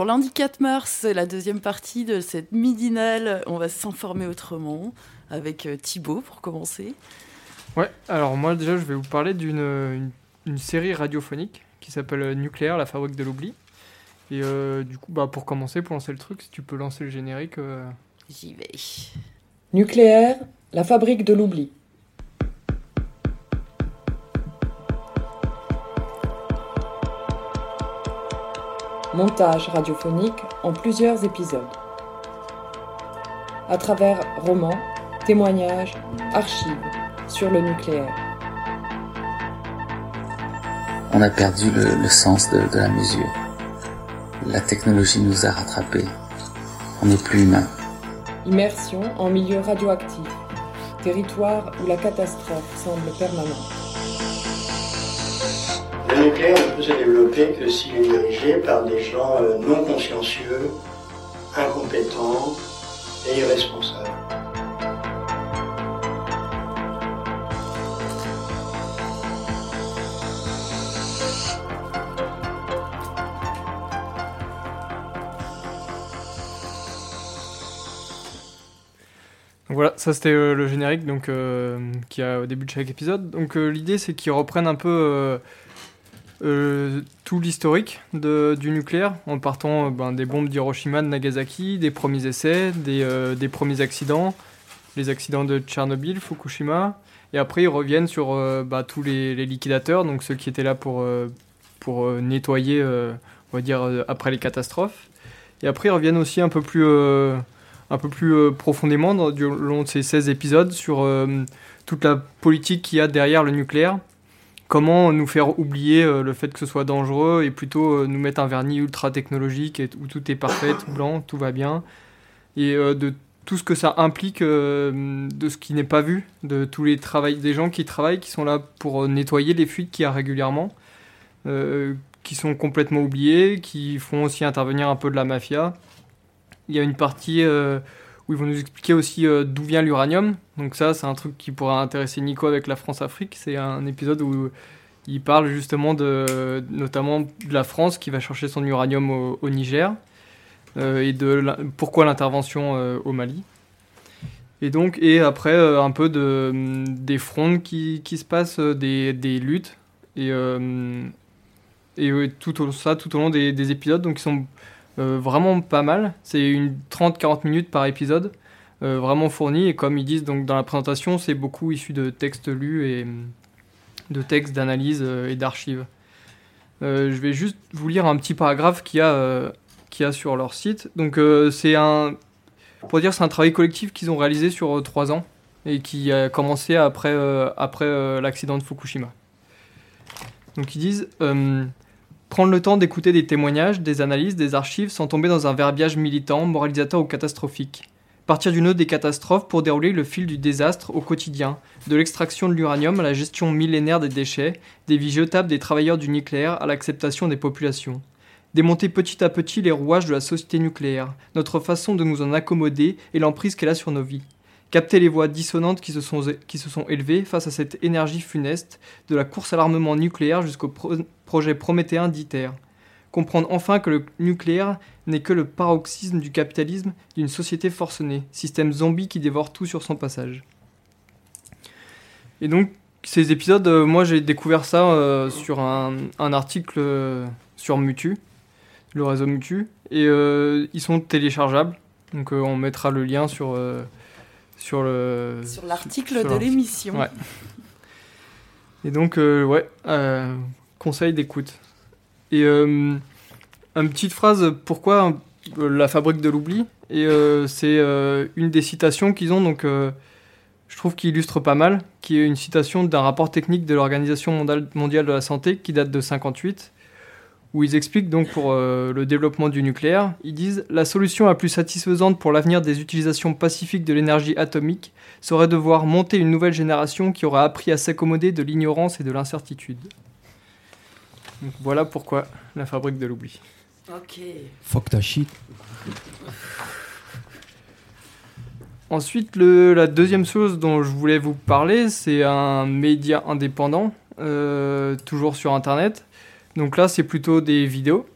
Lundi 4 mars, c'est la deuxième partie de cette midinale. On va s'informer autrement avec euh, Thibaut pour commencer. Ouais, alors moi déjà je vais vous parler d'une une, série radiophonique qui s'appelle Nucléaire, la fabrique de l'oubli. Et euh, du coup, bah, pour commencer, pour lancer le truc, si tu peux lancer le générique. euh, J'y vais. Nucléaire, la fabrique de l'oubli. Montage radiophonique en plusieurs épisodes. À travers romans, témoignages, archives sur le nucléaire. On a perdu le, le sens de, de la mesure. La technologie nous a rattrapés. On n'est plus humain. Immersion en milieu radioactif. Territoire où la catastrophe semble permanente. Le nucléaire ne peut se développer que s'il est dirigé par des gens euh, non consciencieux, incompétents et irresponsables. Voilà, ça c'était euh, le générique donc euh, qu'il y a au début de chaque épisode. Donc euh, l'idée c'est qu'ils reprennent un peu euh, tout l'historique du nucléaire en partant euh, ben, des bombes d'Hiroshima, de Nagasaki, des premiers essais, des, euh, des premiers accidents, les accidents de Tchernobyl, Fukushima, et après ils reviennent sur bah, tous les, liquidateurs, donc ceux qui étaient là pour, pour nettoyer, on va dire, après les catastrophes. Et après ils reviennent aussi un peu plus un peu plus profondément dans, du long de ces 16 épisodes sur toute la politique qu'il y a derrière le nucléaire. Comment nous faire oublier euh, le fait que ce soit dangereux et plutôt euh, nous mettre un vernis ultra technologique où tout est parfait, tout blanc, tout va bien. Et euh, de tout ce que ça implique de ce qui n'est pas vu, de tous les travails des gens qui travaillent, qui sont là pour nettoyer les fuites qu'il y a régulièrement, qui sont complètement oubliés, qui font aussi intervenir un peu de la mafia. Il y a une partie ils vont nous expliquer aussi euh, d'où vient l'uranium. Donc ça, c'est un truc qui pourra intéresser Nico avec la France-Afrique. C'est un épisode où il parle justement de, notamment de la France qui va chercher son uranium au, Niger euh, et de pourquoi l'intervention euh, au Mali. Et donc, et après, un peu de, des fronts qui, se passent, des, luttes. Et, tout ça tout au long des, des épisodes. Donc, ils sont vraiment pas mal. C'est une 30-40 minutes par épisode, euh, vraiment fourni. Et comme ils disent donc dans la présentation, c'est beaucoup issu de textes lus et de textes d'analyse euh, et d'archives. Euh, je vais juste vous lire un petit paragraphe qu'il y a, euh, qu'il a sur leur site. Donc euh, c'est un, pour dire, c'est un travail collectif qu'ils ont réalisé sur euh, trois ans et qui a commencé après, euh, après euh, l'accident de Fukushima. Donc ils disent euh, prendre le temps d'écouter des témoignages, des analyses, des archives sans tomber dans un verbiage militant, moralisateur ou catastrophique. Partir du nœud des catastrophes pour dérouler le fil du désastre au quotidien, de l'extraction de l'uranium à la gestion millénaire des déchets, des vies jetables des travailleurs du nucléaire à l'acceptation des populations. Démonter petit à petit les rouages de la société nucléaire, notre façon de nous en accommoder et l'emprise qu'elle a sur nos vies. Capter les voix dissonantes qui se, sont, qui se sont élevées face à cette énergie funeste, de la course à l'armement nucléaire jusqu'au projet prométhéen d'ITER. Comprendre enfin que le nucléaire n'est que le paroxysme du capitalisme d'une société forcenée, système zombie qui dévore tout sur son passage. Et donc, ces épisodes, euh, moi j'ai découvert ça euh, sur un, un article euh, sur Mutu, le réseau Mutu, et ils sont téléchargeables. Donc on mettra le lien sur, sur le... Sur l'article de l'émission. Ouais. Et donc, ouais, conseil d'écoute. Et euh, une petite phrase, pourquoi La fabrique de l'oubli? Et c'est une des citations qu'ils ont, donc je trouve qu'il illustre pas mal, qui est une citation d'un rapport technique de l'Organisation mondiale de la santé qui date de 58 où ils expliquent donc pour euh, le développement du nucléaire, ils disent la solution la plus satisfaisante pour l'avenir des utilisations pacifiques de l'énergie atomique serait de voir monter une nouvelle génération qui aura appris à s'accommoder de l'ignorance et de l'incertitude. Voilà pourquoi la fabrique de l'oubli. Ok. Fuck ta shit. Ensuite, le, la deuxième chose dont je voulais vous parler, c'est un média indépendant, euh, toujours sur Internet, donc là, c'est plutôt des vidéos.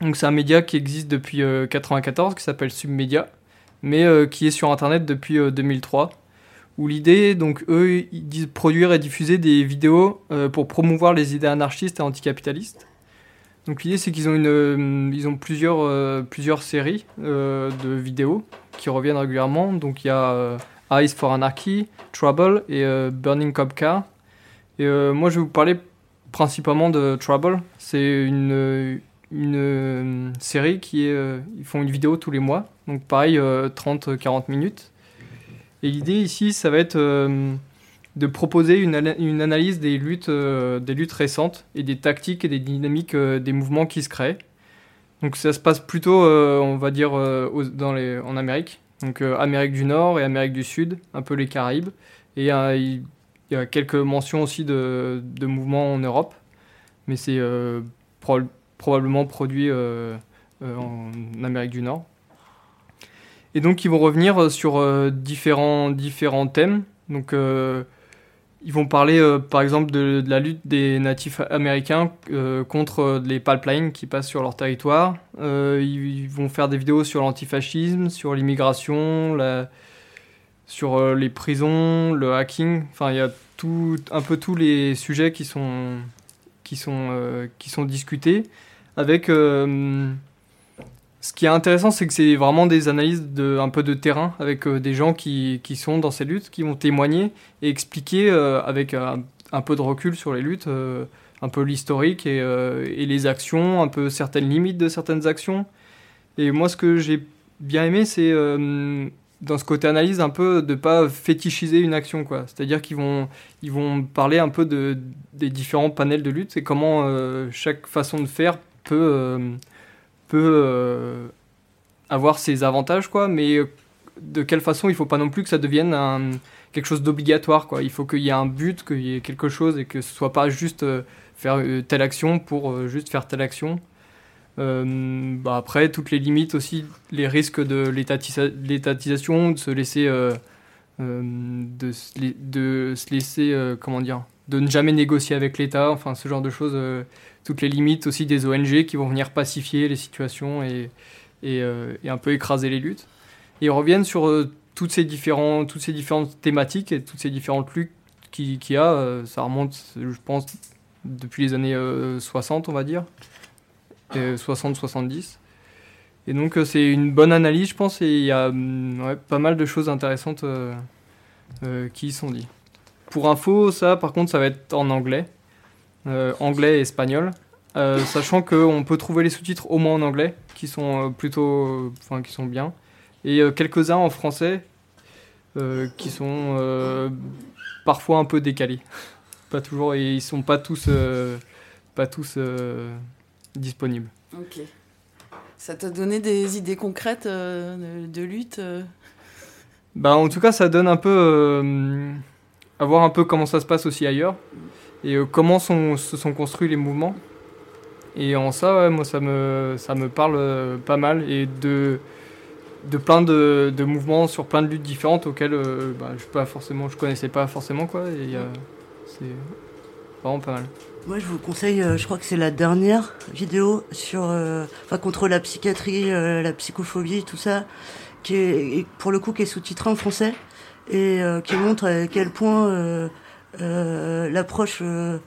Donc c'est un média qui existe depuis 1994, euh, qui s'appelle Submedia, mais euh, qui est sur Internet depuis 2003. Euh, où l'idée, donc eux, ils disent produire et diffuser des vidéos pour promouvoir les idées anarchistes et anticapitalistes. Donc l'idée, c'est qu'ils ont, une, ils ont plusieurs, plusieurs séries de vidéos qui reviennent régulièrement. Donc il y a Eyes for Anarchy, Trouble et Burning Cop Car. Et moi, je vais vous parler principalement de Trouble. C'est une, euh, série qui est. Euh, ils font une vidéo tous les mois, donc pareil, 30-40 euh, minutes. Et l'idée ici, ça va être de proposer une, analyse des luttes, des luttes récentes et des tactiques et des dynamiques des mouvements qui se créent. Donc ça se passe plutôt, on va dire, dans les, en Amérique. Donc Amérique du Nord et Amérique du Sud, un peu les Caraïbes. Et il y a quelques mentions aussi de, mouvements en Europe, mais c'est euh, probablement produit euh, euh, en Amérique du Nord. Et donc ils vont revenir sur différents, différents thèmes. Donc ils vont parler par exemple de, la lutte des natifs américains contre les pipelines qui passent sur leur territoire. ils vont faire des vidéos sur l'antifascisme, sur l'immigration, sur euh, les prisons, le hacking. Enfin, il y a tout, un peu tous les sujets qui sont, qui sont, euh, qui sont discutés. Avec. Euh, ce qui est intéressant, c'est que c'est vraiment des analyses de, un peu de terrain avec des gens qui, qui, sont dans ces luttes, qui vont témoigner et expliquer avec un, peu de recul sur les luttes, un peu l'historique et, et, les actions, un peu certaines limites de certaines actions. Et moi, ce que j'ai bien aimé, c'est dans ce côté analyse un peu de pas fétichiser une action quoi c'est à dire qu'ils vont ils vont parler un peu de des différents panels de lutte et comment euh, chaque façon de faire peut euh, euh, avoir ses avantages quoi mais de quelle façon il faut pas non plus que ça devienne quelque chose d'obligatoire quoi. Il faut qu'il y ait un but qu'il y ait quelque chose et que ce soit pas juste faire telle action pour juste faire telle action. Euh, bah après, toutes les limites aussi, les risques de l'étatisation, de se laisser, euh, euh, de, se laisser, comment dire, de ne jamais négocier avec l'État, enfin ce genre de choses, toutes les limites aussi des ONG qui vont venir pacifier les situations et, et, et un peu écraser les luttes. Et ils reviennent sur toutes, ces différents, toutes ces différentes thématiques et toutes ces différentes luttes qu'il qui y a. ça remonte, je pense, depuis les années 60, on va dire. 60-70. Et donc euh, c'est une bonne analyse, je pense, et il y a mm, pas mal de choses intéressantes euh, euh, qui y sont dites. Pour info, ça, par contre, ça va être en anglais, anglais et espagnol, sachant qu'on peut trouver les sous-titres au moins en anglais, qui sont plutôt, enfin, qui sont bien, et quelques-uns en français, qui sont parfois un peu décalés. pas toujours, et ils sont pas tous, pas tous disponible. Ok. Ça t'a donné des idées concrètes euh, de, lutte euh? Bah, En tout cas, ça donne un peu. Euh, à voir un peu comment ça se passe aussi ailleurs. Et comment sont, se sont construits les mouvements. Et en ça, moi, ça me, ça me parle pas mal. Et de, de plein de, de, mouvements sur plein de luttes différentes auxquelles bah, je pas forcément je connaissais pas forcément quoi et c'est vraiment pas mal moi, je vous conseille, euh, je crois que c'est la dernière vidéo sur, euh, enfin, contre la psychiatrie, euh, la psychophobie, tout ça, qui est, pour le coup, qui est sous-titré en français et qui montre à quel point l'approche, je,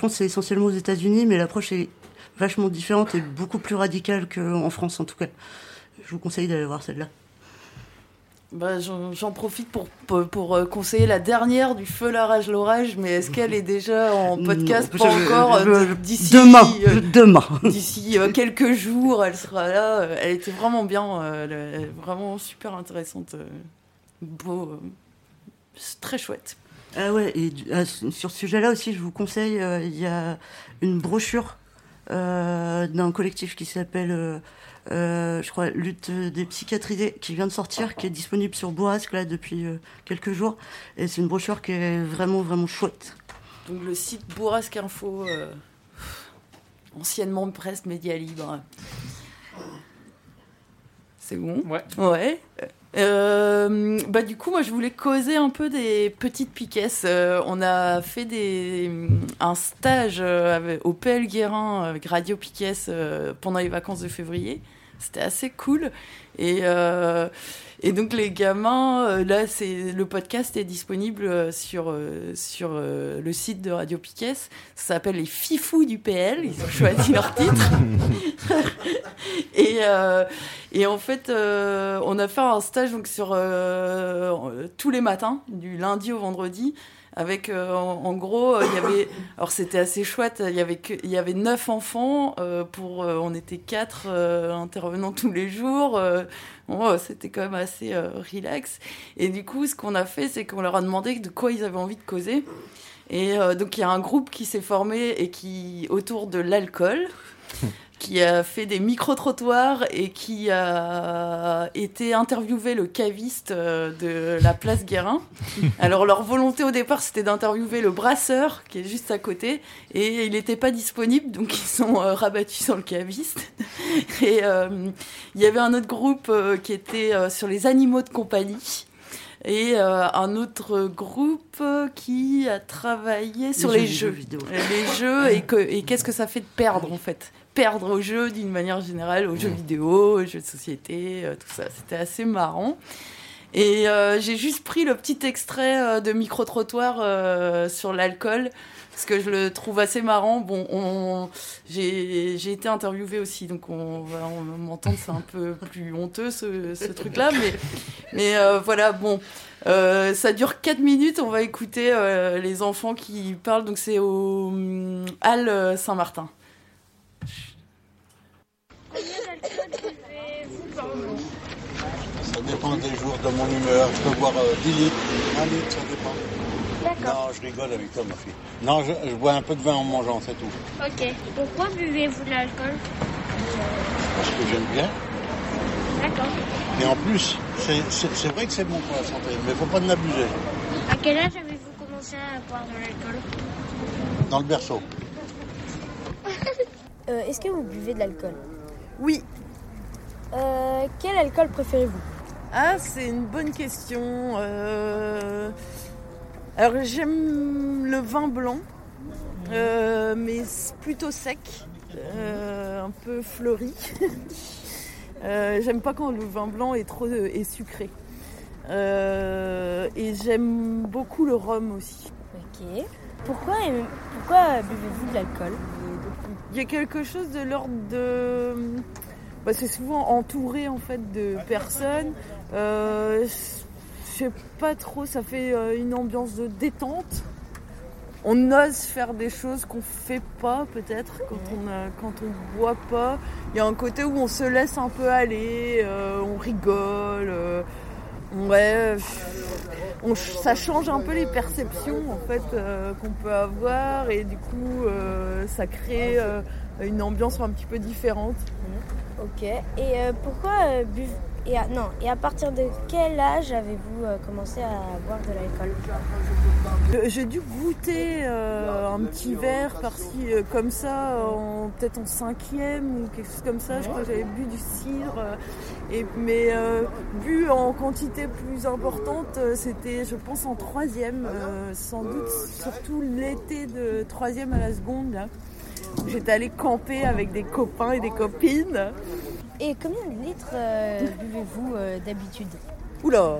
pense que c'est essentiellement aux États-Unis, mais l'approche est vachement différente et beaucoup plus radicale qu'en France en tout cas. Je vous conseille d'aller voir celle-là. Bah, j'en profite pour, pour, pour, euh, conseiller la dernière du Feu, la rage, l'orage, mais est-ce qu'elle est déjà en podcast Non, Pas je- encore. euh, D'ici Demain, euh, demain. D'ici euh, quelques jours, elle sera là. Euh, Elle était vraiment bien, euh, elle elle vraiment super intéressante. Euh, Beau, euh, c'est très chouette. Ah ouais, et ah, sur ce sujet-là aussi, je vous conseille, euh, il y a une brochure euh, d'un collectif qui s'appelle, euh, euh, je crois, Lutte des psychiatrisés, qui vient de sortir, qui est disponible sur Bourrasque là depuis euh, quelques jours. Et c'est une brochure qui est vraiment, vraiment chouette. Donc le site Bourrasque Info, euh, anciennement presse média libre. C'est bon? Ouais. Ouais. Euh, bah du coup, moi, je voulais causer un peu des petites piquesses. Euh, on a fait des, un stage euh, au PL Guérin avec Radio Piquet euh, pendant les vacances de février. C'était assez cool. Et, euh, et donc les gamins, euh, là, c'est le podcast est disponible euh, sur euh, sur le site de Radio Piquet. Ça s'appelle les Fifous du PL. Ils ont choisi leur titre. et euh, et en fait, euh, on a fait un stage donc sur euh, tous les matins, du lundi au vendredi. Avec euh, en, en gros, euh, il y avait alors c'était assez chouette. Il y avait que, il y avait neuf enfants euh, pour on était quatre intervenants tous les jours. Euh, c'était quand même assez euh, relax. Et du coup, ce qu'on a fait, c'est qu'on leur a demandé de quoi ils avaient envie de causer. Et euh, donc il y a un groupe qui s'est formé et qui autour de l'alcool qui a fait des micro-trottoirs et qui a été interviewé le caviste euh, de la place Guérin. Alors leur volonté au départ c'était d'interviewer le brasseur qui est juste à côté et il n'était pas disponible donc ils sont euh, rabattus sur le caviste. Et euh, il y avait un autre groupe euh, qui était euh, sur les animaux de compagnie. Et euh, un autre groupe qui a travaillé sur les, jeux, vidéo. Les jeux et, que- et qu'est-ce que ça fait de perdre en fait? Perdre au jeu d'une manière générale aux jeux vidéo aux jeux de société euh, tout ça. C'était assez marrant. Et euh, j'ai juste pris le petit extrait euh, de micro trottoir euh, sur l'alcool parce que je le trouve assez marrant. Bon on j'ai j'ai été interviewée aussi donc on va m'entendre c'est un peu plus honteux ce, ce truc là mais mais voilà bon. Euh, ça dure 4 minutes, on va écouter euh, les enfants qui parlent, donc c'est au hum, Halle euh, Saint-Martin. Ça dépend des jours de mon humeur. Je peux boire euh, 10 litres, 1 litre, ça dépend. D'accord. Non, je rigole avec toi, ma fille. Non, je, je bois un peu de vin en mangeant, c'est tout. Ok. Pourquoi buvez-vous de l'alcool? Parce que j'aime bien. D'accord. Et en plus, c'est- c'est c'est vrai que c'est bon pour la santé, mais il faut pas en abuser. À quel âge avez-vous commencé à boire de l'alcool? Dans le berceau. Euh, Est-ce que vous buvez de l'alcool? Oui. Euh, quel alcool préférez-vous? Ah, c'est une bonne question. Euh, Alors j'aime le vin blanc, euh, mais plutôt sec, un peu fleuri. J'aime pas quand le vin blanc est trop est sucré. Et j'aime beaucoup le rhum aussi. Ok. Pourquoi buvez-vous de l'alcool? Il y a quelque chose de l'ordre de. Bah, c'est souvent entouré en fait de personnes. Euh, je sais pas trop, ça fait euh, une ambiance de détente. On ose faire des choses qu'on fait pas peut-être quand on a- quand on boit pas. Il y a un côté où on se laisse un peu aller, euh, on rigole. euh, ouais, on- ça change un peu les perceptions en fait euh, qu'on peut avoir et du coup euh, ça crée euh, une ambiance un petit peu différente. Ok. Et euh, pourquoi euh, et à, non, et à partir de quel âge avez-vous euh, commencé à boire de l'alcool Euh, J'ai dû goûter euh, un petit verre par-ci euh, comme ça, peut-être en cinquième ou quelque chose comme ça. Je crois que j'avais bu du cidre, euh, et, mais bu en quantité plus importante, c'était je pense en troisième, sans doute surtout l'été de troisième à la seconde. là. J'étais allée camper avec des copains et des copines. Et combien de litres euh, buvez-vous euh, d'habitude? Oula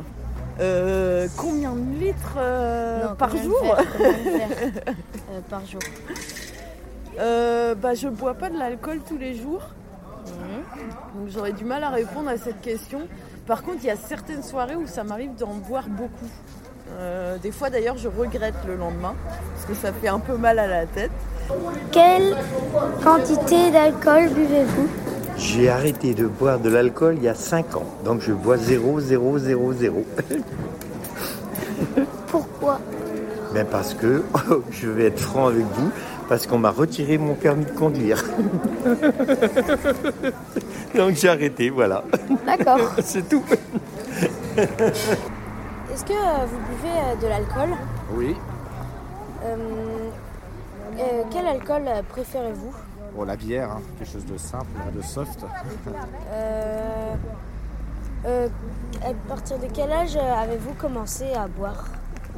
euh, Combien de litres Non, par combien jour? verres- par jour bah, je bois pas de l'alcool tous les jours. Mhm. Donc j'aurais du mal à répondre à cette question. Par contre, il y a certaines soirées où ça m'arrive d'en boire beaucoup. Euh, des fois d'ailleurs je regrette le lendemain parce que ça fait un peu mal à la tête. Quelle quantité d'alcool buvez-vous? J'ai arrêté de boire de l'alcool il y a 5 ans, donc je bois 0, 0, 0, 0. Pourquoi? Mais parce que, je vais être franc avec vous, parce qu'on m'a retiré mon permis de conduire. donc j'ai arrêté, voilà. D'accord. C'est tout. Est-ce que euh, vous buvez euh, de l'alcool? Oui. Euh, Quel alcool préférez-vous? Bon, la bière, hein, quelque chose de simple, de soft. Euh, euh, À partir de quel âge euh, avez-vous commencé à boire?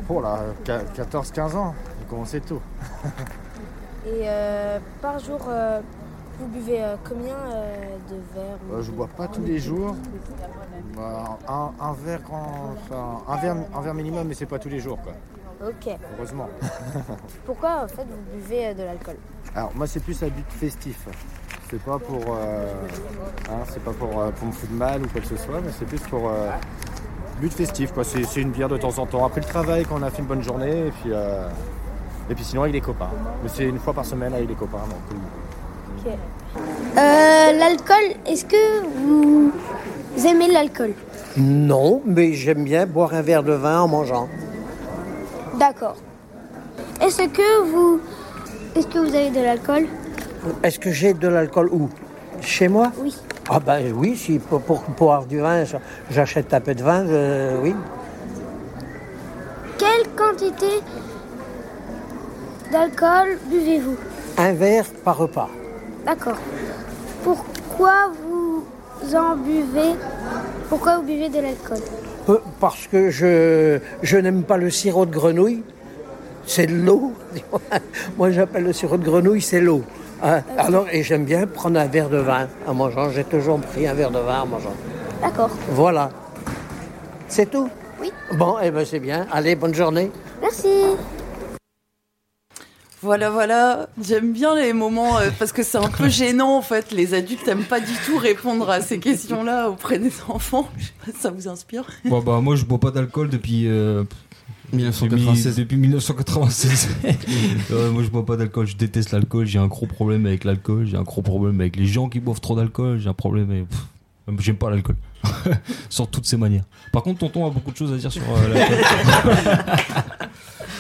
Oh là, 14-15 ans, j'ai commencé tôt. Et euh, par jour, vous buvez combien de verres Euh, je bois pas tous les jours. Bah, un, un verre enfin, un verre, un verre minimum, mais c'est pas tous les jours, quoi. Ok. Heureusement. Pourquoi en fait vous buvez euh, de l'alcool? Alors moi c'est plus à but festif. C'est pas pour, euh, hein, c'est pas pour, euh, pour me foutre de mal ou quoi que ce soit, mais c'est plus pour euh, but festif. Quoi. C'est, c'est une bière de temps en temps. Après le travail, quand on a fait une bonne journée, et puis, euh, et puis sinon avec les copains. Mais c'est une fois par semaine avec les copains. Donc, Ok. Euh, l'alcool, est-ce que vous aimez l'alcool? Non, mais j'aime bien boire un verre de vin en mangeant. D'accord. Est-ce que vous, est-ce que vous avez de l'alcool? Est-ce que j'ai de l'alcool où? Chez moi? Oui. Ah ben oui, si pour, pour boire du vin, j'achète un peu de vin, oui. Quelle quantité d'alcool buvez-vous? Un verre par repas. D'accord. Pourquoi vous en buvez? Pourquoi vous buvez de l'alcool? Parce que je, je n'aime pas le sirop de grenouille. C'est de l'eau. Moi j'appelle le sirop de grenouille, c'est l'eau. Hein, Alors, et j'aime bien prendre un verre de vin en mangeant. J'ai toujours pris un verre de vin en mangeant. D'accord. Voilà. C'est tout? Oui. Bon, eh ben c'est bien. Allez, bonne journée. Merci. Voilà, voilà. J'aime bien les moments euh, parce que c'est un peu gênant en fait. Les adultes n'aiment pas du tout répondre à ces questions-là auprès des enfants. Je sais pas si ça vous inspire. Bon, bah, moi, je bois pas d'alcool depuis. euh, 1996. Depuis 1996. Ouais, moi, je bois pas d'alcool. Je déteste l'alcool. J'ai un gros problème avec l'alcool. J'ai un gros problème avec les gens qui boivent trop d'alcool. J'ai un problème avec. pff, J'aime pas l'alcool. Sur toutes ses manières. Par contre, tonton a beaucoup de choses à dire sur euh, l'alcool.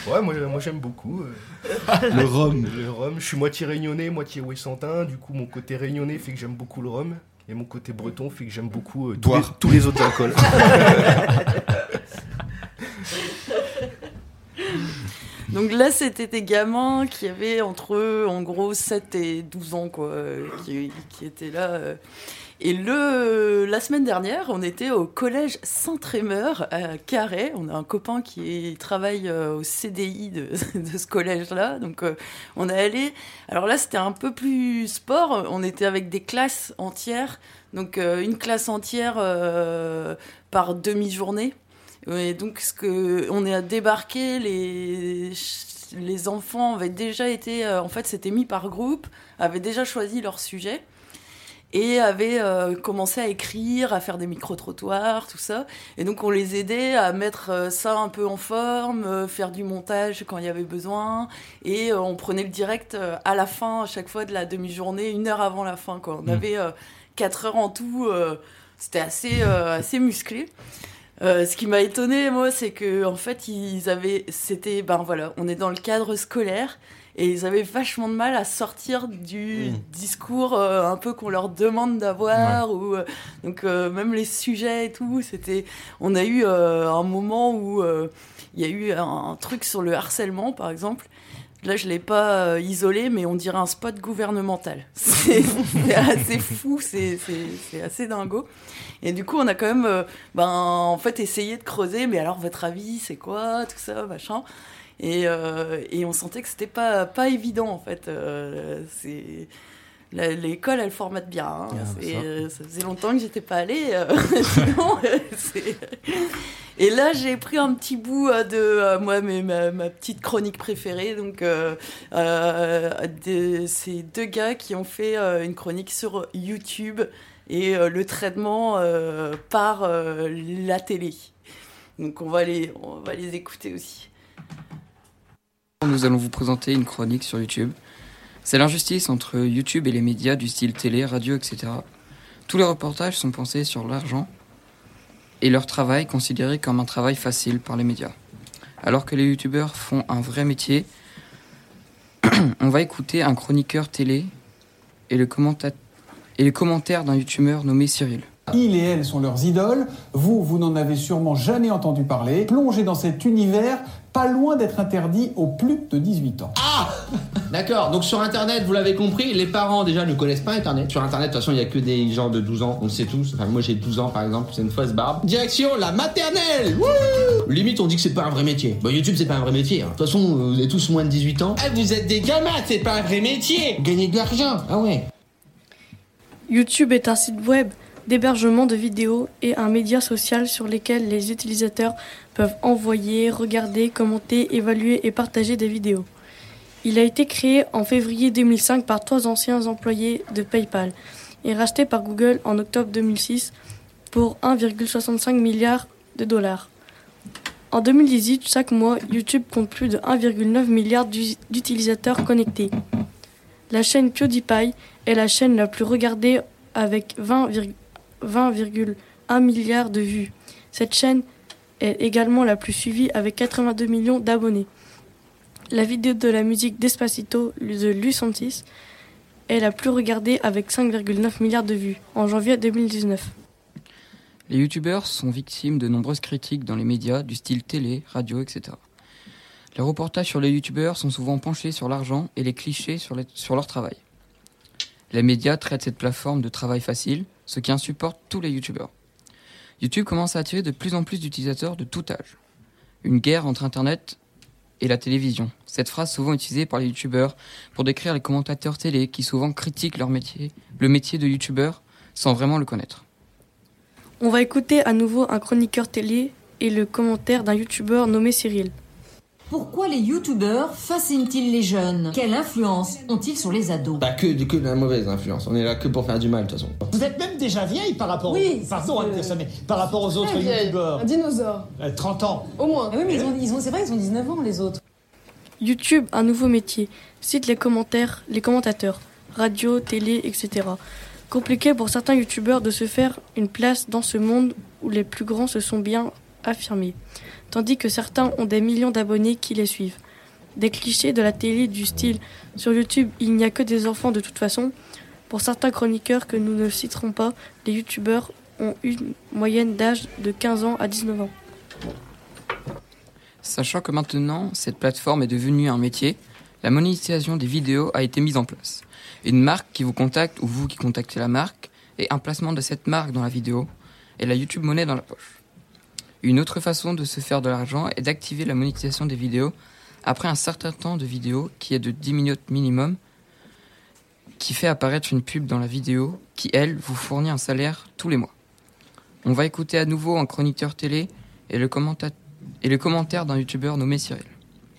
Ouais, moi, moi j'aime beaucoup. euh, Le rhum. Le rhum. Je suis moitié réunionnais, moitié ouessantin. Du coup, mon côté réunionnais fait que j'aime beaucoup le rhum. Et mon côté breton fait que j'aime beaucoup euh, tous, les, Boire. tous les autres alcools. Donc là, c'était des gamins qui avaient entre, en gros, 7 et 12 ans, quoi, euh, qui, qui étaient là. euh. Et le, la semaine dernière, on était au collège Saint-Trémeur à Carhaix. On a un copain qui travaille euh, au CDI de, ce collège-là. Donc, euh, on est allé. Alors là, c'était un peu plus sport. On était avec des classes entières. Donc, euh, une classe entière euh, par demi-journée. Et donc, ce que on est à débarquer, les les enfants avaient déjà été, euh, en fait, c'était mis par groupe, avaient déjà choisi leur sujet et avaient euh, commencé à écrire, à faire des micro-trottoirs, tout ça. Et donc, on les aidait à mettre euh, ça un peu en forme, euh, faire du montage quand il y avait besoin. Et on prenait le direct à la fin, à chaque fois de la demi-journée, une heure avant la fin. Quoi. On Mm. avait quatre heures en tout. c'était assez, assez musclé. Euh, ce qui m'a étonné, moi, c'est que en fait, ils avaient, c'était, ben voilà, on est dans le cadre scolaire et ils avaient vachement de mal à sortir du discours euh, un peu qu'on leur demande d'avoir ou euh, donc euh, même les sujets et tout. C'était, on a eu un moment où il y a eu un, un truc sur le harcèlement, par exemple. Là, je l'ai pas isolé, mais on dirait un spot gouvernemental. C'est assez fou, c'est assez dingo. Et du coup, on a quand même, ben, en fait, essayé de creuser. Mais alors, votre avis, c'est quoi, tout ça, machin. Et, euh, et on sentait que c'était pas pas évident, en fait. Euh, c'est L'école, elle formate bien. hein. Ah, C'est, ça. euh, ça faisait longtemps que j'étais pas allée. euh, sinon, euh, c'est- et là, j'ai pris un petit bout de moi, mais ma, ma petite chronique préférée. Donc, euh, euh, de ces deux gars qui ont fait une chronique sur YouTube et le traitement par la télé. Donc on va les, on va les écouter aussi. Nous allons vous présenter une chronique sur YouTube. C'est l'injustice entre YouTube et les médias du style télé, radio, etc. Tous les reportages sont pensés sur l'argent et leur travail considéré comme un travail facile par les médias. Alors que les youtubeurs font un vrai métier, on va écouter un chroniqueur télé et le, et le commentaire d'un youtubeur nommé Cyril. Ils et elles sont leurs idoles. Vous, vous n'en avez sûrement jamais entendu parler. Plongez dans cet univers, pas loin d'être interdit aux plus de 18 ans. Ah D'accord, donc sur internet, vous l'avez compris, les parents déjà ne connaissent pas internet. Sur internet, de toute façon, il n'y a que des gens de 12 ans, on le sait tous. Enfin, moi j'ai 12 ans par exemple, c'est une fausse barbe. Direction la maternelle Wouh Limite, on dit que c'est pas un vrai métier. Bon, YouTube, c'est pas un vrai métier. hein. De toute façon, vous avez tous moins de 18 ans. Ah, vous êtes des gamins, c'est pas un vrai métier Gagner de l'argent, ah ouais. YouTube est un site web d'hébergement de vidéos et un média social sur lequel les utilisateurs peuvent envoyer, regarder, commenter, évaluer et partager des vidéos. Il a été créé en février 2005 par trois anciens employés de PayPal et racheté par Google en octobre 2006 pour 1,65 milliard de dollars. En 2018, chaque mois, YouTube compte plus de 1,9 milliard d'u- d'utilisateurs connectés. La chaîne PewDiePie est la chaîne la plus regardée avec 20 virg- 20,1 milliards de vues. Cette chaîne est également la plus suivie avec 82 millions d'abonnés. La vidéo de la musique Despacito de Lucentis est la plus regardée avec 5,9 milliards de vues en janvier 2019. Les youtubeurs sont victimes de nombreuses critiques dans les médias du style télé, radio, etc. Les reportages sur les youtubeurs sont souvent penchés sur l'argent et les clichés sur, leur travail. Les médias traitent cette plateforme de travail facile, ce qui insupporte tous les youtubeurs. YouTube commence à attirer de plus en plus d'utilisateurs de tout âge. Une guerre entre Internet et la télévision. Cette phrase souvent utilisée par les youtubeurs pour décrire les commentateurs télé qui souvent critiquent leur métier, le métier de youtubeur, sans vraiment le connaître. On va écouter à nouveau un chroniqueur télé et le commentaire d'un youtubeur nommé Cyril. Pourquoi les youtubeurs fascinent-ils les jeunes? Quelle influence ont-ils sur les ados? Bah, que, que de la mauvaise influence. On est là que pour faire du mal, de toute façon. Vous êtes même déjà vieille par rapport, Oui, pardon c'est- à dire ça, mais par rapport aux autres youtubeurs. Un dinosaure. Euh, 30 ans. Au moins. oui, mais ils ont, ils ont- c'est vrai, ils ont 19 ans, les autres. YouTube, un nouveau métier. Cite les commentaires, les commentateurs, radio, télé, etc. Compliqué pour certains youtubeurs de se faire une place dans ce monde où les plus grands se sont bien affirmés, tandis que certains ont des millions d'abonnés qui les suivent. Des clichés de la télé du style sur YouTube, il n'y a que des enfants de toute façon. Pour certains chroniqueurs que nous ne citerons pas, les youtubeurs ont une moyenne d'âge de 15 ans à 19 ans. Sachant que maintenant, cette plateforme est devenue un métier, la monétisation des vidéos a été mise en place. Une marque qui vous contacte ou vous qui contactez la marque et un placement de cette marque dans la vidéo et la YouTube monnaie dans la poche. Une autre façon de se faire de l'argent est d'activer la monétisation des vidéos après un certain temps de vidéo qui est de 10 minutes minimum qui fait apparaître une pub dans la vidéo qui, elle, vous fournit un salaire tous les mois. On va écouter à nouveau un chroniqueur télé et le, commenta- et le commentaire d'un youtubeur nommé Cyril.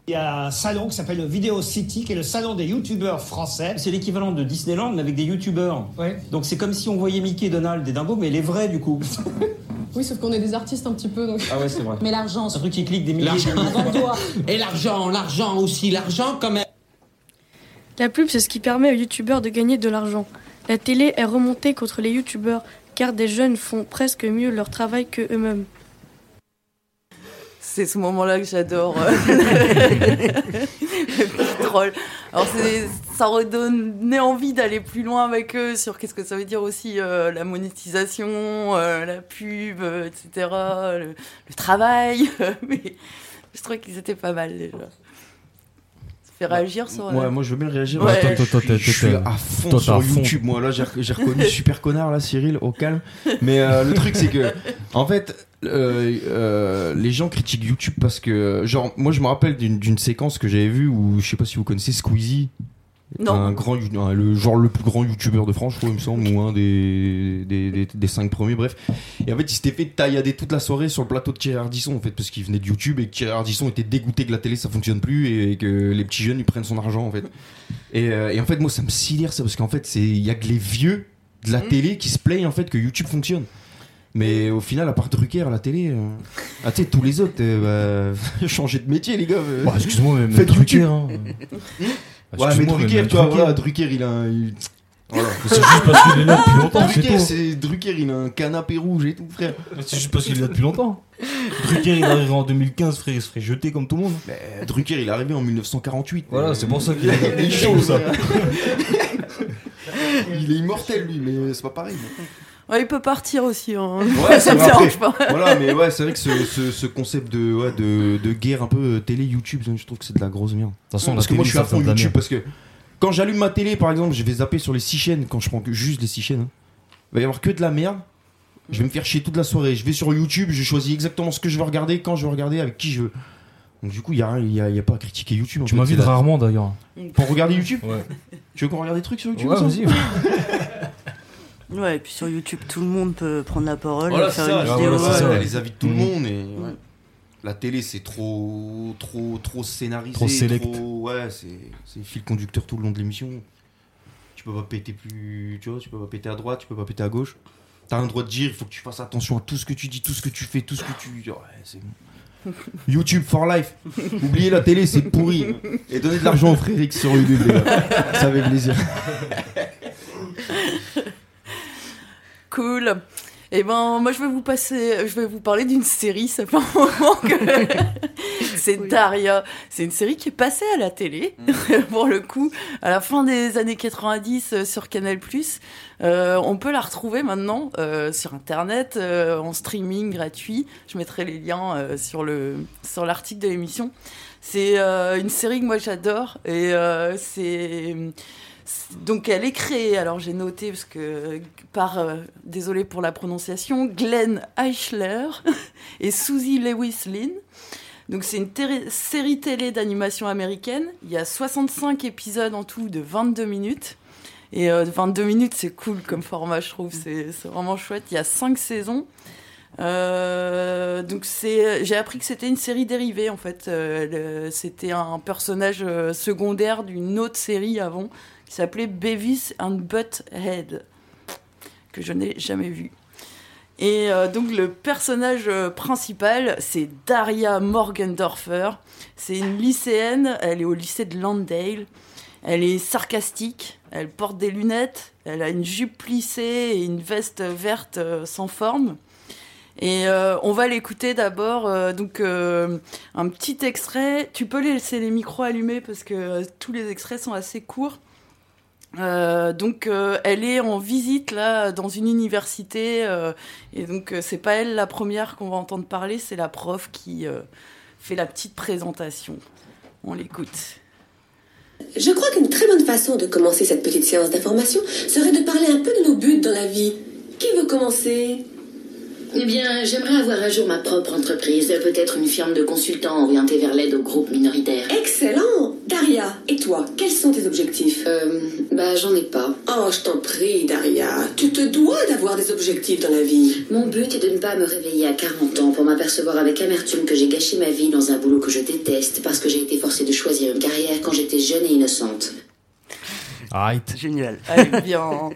Il y a un salon qui s'appelle le Video City, qui est le salon des youtubeurs français. C'est l'équivalent de Disneyland, mais avec des youtubeurs. Donc c'est comme si on voyait Mickey, Donald et Dingo, mais les vrais du coup. Oui, sauf qu'on est des artistes un petit peu, donc. Ah ouais, c'est vrai. Mais l'argent, Un truc qui clique des milliers de. Et l'argent, l'argent aussi, l'argent quand même. La pub, c'est ce qui permet aux youtubeurs de gagner de l'argent. La télé est remontée contre les youtubeurs car des jeunes font presque mieux leur travail que eux-mêmes. C'est ce moment-là que j'adore. Le petit troll. Alors, c'est- ça redonnait envie d'aller plus loin avec eux sur qu'est-ce que ça veut dire aussi euh, la monétisation, euh, la pub, euh, etc., le, le travail. Mais je trouvais qu'ils étaient pas mal déjà. Ça fait réagir sur. Ouais, moi je veux bien réagir. Ouais. Attends, Attends, je, suis- attends, je suis à fond Toi, sur à fond. YouTube. Moi là, j'ai reconnu super connard là, Cyril, au calme. Mais euh, le truc c'est que, en fait, euh, euh, les gens critiquent YouTube parce que, genre, moi je me rappelle d'une d'une séquence que j'avais vue où je sais pas si vous connaissez Squeezie. Non. Un grand, un- le genre le plus grand youtubeur de France, je crois, il me semble, ou un des, des, des, des cinq premiers, bref. Et en fait, il s'était fait taillader toute la soirée sur le plateau de Thierry Ardisson, en fait, parce qu'il venait de YouTube et que Thierry Ardisson était dégoûté que la télé ça fonctionne plus et que les petits jeunes ils prennent son argent, en fait. Et, euh, et en fait, moi ça me sidère ça, parce qu'en fait, c'est- il y a que les vieux de la télé qui se plaignent en fait que YouTube fonctionne. Mais au final, à part Drucker à la télé, euh, ah, tu sais, tous les autres, euh, bah, changez de métier, les gars. euh. Bah, excuse-moi, mais Faites Drucker, hein. ouais, mais Drucker, tu vois, Drucker. voilà, Drucker, il a un. il- Voilà. C'est juste parce qu'il est là depuis longtemps, c'est Drucker, tout. c'est Drucker, il a un canapé rouge et tout, frère. C'est juste parce qu'il est là depuis longtemps. Drucker, il arriverait en 2015, frère, il se ferait jeter comme tout le monde. Mais Drucker, il est arrivé en 1948. Voilà, c'est pour ça qu'il il est- il est choses, ça. il est immortel, lui, mais c'est pas pareil. Ouais, il peut partir aussi. Hein. Ouais, ça me dérange pas. Voilà, mais ouais, c'est vrai que ce, ce- ce concept de, ouais, de, de guerre un peu euh, télé YouTube, je trouve que c'est de la grosse merde. toute façon, parce que moi je suis à fond YouTube parce que quand j'allume ma télé par exemple, je vais zapper sur les six chaînes quand je prends que juste les six chaînes. hein. Il va y avoir que de la merde. Je vais me faire chier toute la soirée. Je vais sur YouTube, je choisis exactement ce que je veux regarder, quand je veux regarder, avec qui je veux. Donc du coup, il n'y a, y a, il y a pas à critiquer YouTube. en Tu m'invites rarement d'ailleurs. Pour regarder YouTube Ouais. Tu veux qu'on regarde des trucs sur YouTube Ouais, vas-y. Ouais, et puis sur YouTube, tout le monde peut prendre la parole, Voilà, faire c'est ça, une voilà, vidéo. ça, les avis de tout le Mhm. monde et ouais. la télé c'est trop trop trop scénarisé, Trop select. trop- ouais, c'est fil conducteur tout le long de l'émission. Tu peux pas péter plus, tu vois, tu peux pas péter à droite, tu peux pas péter à gauche. T'as un droit de dire, il faut que tu fasses attention à tout ce que tu dis, tout ce que tu fais, tout ce que tu ouais, c'est bon. YouTube for life. Oubliez la télé, c'est pourri. Et donnez de l'argent au frère X sur YouTube, les gars. Ça fait plaisir. Cool. Et ben, moi, je vais vous passer, je vais vous parler d'une série. Ça fait un moment que c'est Daria. C'est une série qui est passée à la télé, pour le coup, à la fin des années 90 euh, sur Canal+. Euh, on peut la retrouver maintenant euh, sur Internet, euh, en streaming gratuit. Je mettrai les liens sur le sur l'article de l'émission. C'est une série que moi j'adore et c'est donc elle est créée, alors j'ai noté parce que par, euh, désolé pour la prononciation, Glenn Eichler et Susie Lewis Lynn. Donc c'est une série télé d'animation américaine. Il y a 65 épisodes en tout de 22 minutes. Et euh, 22 minutes, c'est cool comme format, je trouve. C'est vraiment chouette. Il y a 5 saisons. Euh, donc j'ai appris que c'était une série dérivée en fait. Euh, c'était un personnage euh, secondaire d'une autre série avant qui s'appelait Beavis and Butthead que je n'ai jamais vu. Et euh, donc le personnage euh, principal, c'est Daria Morgendorfer. C'est une lycéenne, elle est au lycée de Landale. Elle est sarcastique, elle porte des lunettes, elle a une jupe plissée et une veste verte euh, sans forme. Et on va l'écouter d'abord. donc un petit extrait. Tu peux laisser les micros allumés parce que tous les extraits sont assez courts. Euh, donc euh, elle est en visite là dans une université euh, et donc c'est pas elle la première qu'on va entendre parler, c'est la prof qui fait la petite présentation. On l'écoute. Je crois qu'une très bonne façon de commencer cette petite séance d'information serait de parler un peu de nos buts dans la vie. Qui veut commencer? Eh bien, j'aimerais avoir un jour ma propre entreprise, peut-être une firme de consultants orientée vers l'aide aux groupes minoritaires. Excellent Daria, et toi, quels sont tes objectifs? Euh, bah, j'en ai pas. Oh, je t'en prie, Daria. Tu te dois d'avoir des objectifs dans la vie. Mon but est de ne pas me réveiller à 40 ans pour m'apercevoir avec amertume que j'ai gâché ma vie dans un boulot que je déteste parce que j'ai été forcée de choisir une carrière quand j'étais jeune et innocente. Arrête. Génial. Allez, bien.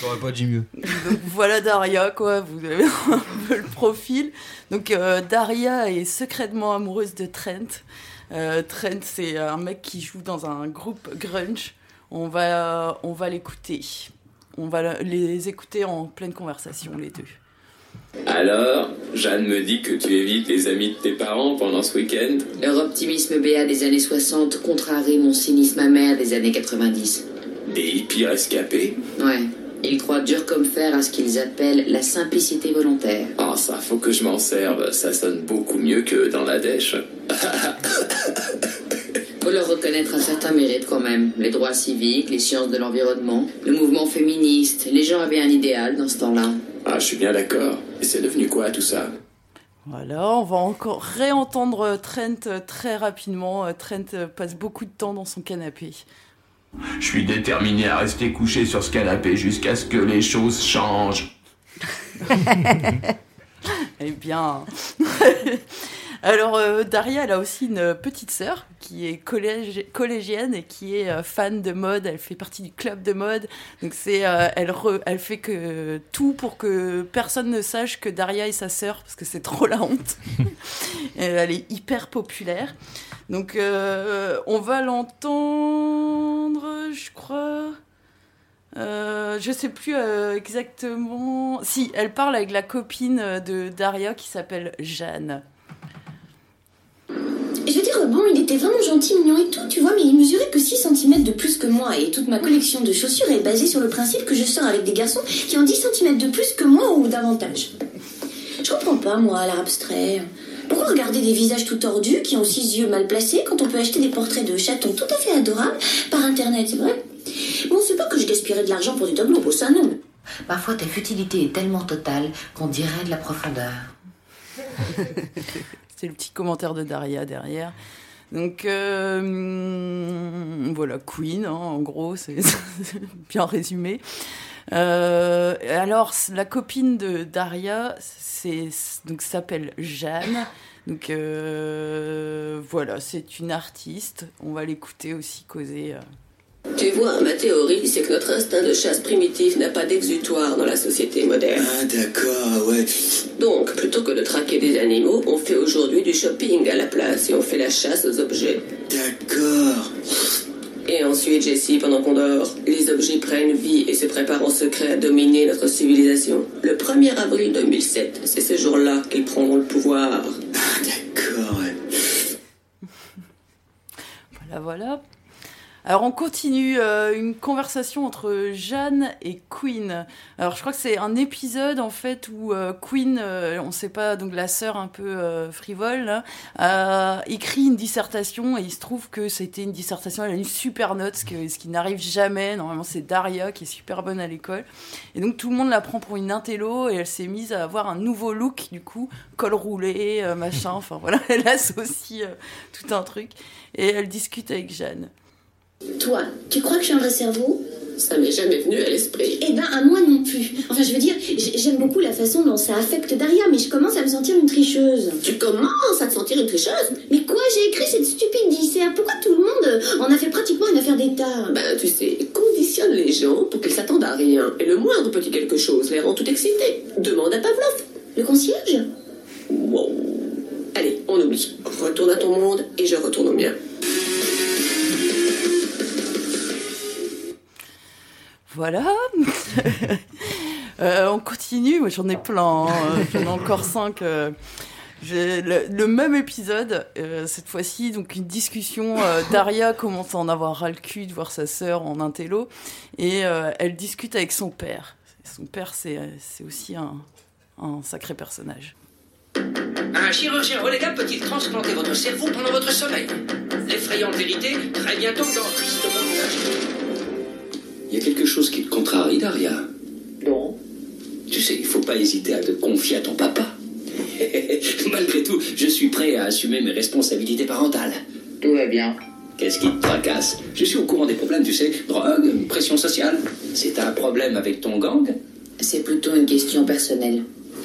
J'aurais pas dit mieux. Donc voilà Daria, quoi. Vous avez un peu le profil. Donc euh, Daria est secrètement amoureuse de Trent. Euh, Trent, c'est un mec qui joue dans un groupe grunge. On va, on va l'écouter. On va les écouter en pleine conversation, les deux. Alors, Jeanne me dit que tu évites les amis de tes parents pendant ce week-end Leur optimisme béat des années 60 contrarie mon cynisme amer des années 90. Des hippies rescapés Ouais. Ils croient dur comme fer à ce qu'ils appellent la simplicité volontaire. Ah, ça, faut que je m'en serve. Ça sonne beaucoup mieux que dans la dèche. Faut leur reconnaître un certain mérite quand même. Les droits civiques, les sciences de l'environnement, le mouvement féministe. Les gens avaient un idéal dans ce temps-là. Ah, je suis bien d'accord. Et c'est devenu quoi tout ça? Voilà, on va encore réentendre Trent très rapidement. Trent passe beaucoup de temps dans son canapé. Je suis déterminé à rester couché sur ce canapé jusqu'à ce que les choses changent. Eh bien. Alors, euh, Daria, elle a aussi une petite sœur qui est collégienne et qui est euh, fan de mode. Elle fait partie du club de mode. Donc, euh, elle, fait que tout pour que personne ne sache que Daria est sa sœur parce que c'est trop la honte. Elle est hyper populaire. Donc, euh, on va l'entendre, je crois. Euh, je sais plus euh, exactement. Si, elle parle avec la copine euh, de Daria qui s'appelle Jeanne. Je veux dire, bon, il était vraiment gentil, mignon et tout, tu vois, mais il mesurait que 6 cm de plus que moi et toute ma collection de chaussures est basée sur le principe que je sors avec des garçons qui ont 10 cm de plus que moi ou davantage. Je comprends pas, moi, l'art abstrait. Pourquoi regarder des visages tout tordus qui ont six yeux mal placés quand on peut acheter des portraits de chatons tout à fait adorables par internet, c'est vrai? Bon, c'est pas que je gaspillerais de l'argent pour des tableaux, pour ça, non. Parfois, ta futilité est tellement totale qu'on dirait de la profondeur. C'est le petit commentaire de Daria derrière. Donc euh, voilà, Queen, hein, en gros, c'est bien résumé. Euh, alors, la copine de Daria, s'appelle Jeanne. Donc euh, voilà, c'est une artiste. On va l'écouter aussi causer. Tu vois, ma théorie, c'est que notre instinct de chasse primitif n'a pas d'exutoire dans la société moderne. Ah, d'accord, ouais. Donc, plutôt que de traquer des animaux, on fait aujourd'hui du shopping à la place et on fait la chasse aux objets. D'accord. Et ensuite, Jessie, pendant qu'on dort, les objets prennent vie et se préparent en secret à dominer notre civilisation. Le 1er avril 2007, c'est ce jour-là qu'ils prendront le pouvoir. D'accord, ouais. Voilà, voilà. Alors on continue euh, une conversation entre Jeanne et Queen. Alors je crois que c'est un épisode en fait où euh, Queen, euh, on sait pas, donc la sœur un peu euh, frivole, là, a écrit une dissertation et il se trouve que c'était une dissertation, elle a une super note, ce, que- ce qui n'arrive jamais. Normalement c'est Daria qui est super bonne à l'école. Et donc tout le monde la prend pour une intello et elle s'est mise à avoir un nouveau look du coup, col roulé, euh, machin, enfin voilà, elle associe euh, tout un truc et elle discute avec Jeanne. Toi, tu crois que je suis un vrai cerveau? Ça m'est jamais venu à l'esprit. Eh ben, à moi non plus. Enfin, je veux dire, j'aime beaucoup la façon dont ça affecte Daria, mais je commence à me sentir une tricheuse. Tu commences à te sentir une tricheuse? Mais quoi, j'ai écrit cette stupide dissert Pourquoi tout le monde euh, en a fait pratiquement une affaire d'État? Ben, tu sais, conditionne les gens pour qu'ils s'attendent à rien. Et le moindre petit quelque chose les rend tout excités. Demande à Pavlov. Le concierge? Wow. Allez, on oublie. Retourne à ton monde et je retourne au mien. Voilà. Euh, on continue. Moi, j'en ai plein. hein. J'en ai encore cinq. euh. Le, même épisode, euh, cette fois-ci, donc une discussion. Daria commence à en avoir ras le cul de voir sa sœur en intello, et elle discute avec son père. Son père, c'est aussi un, sacré personnage. Un chirurgien relégable peut-il transplanter votre cerveau pendant votre sommeil? L'effrayante vérité, très bientôt dans Triste Monde Il y a quelque chose qui te contrarie, Daria Non. Tu sais, il faut pas hésiter à te confier à ton papa. Malgré tout, je suis prêt à assumer mes responsabilités parentales. Tout va bien. Qu'est-ce qui te tracasse? Je suis au courant des problèmes, tu sais. Drogue, pression sociale. C'est un problème avec ton gang? C'est plutôt une question personnelle.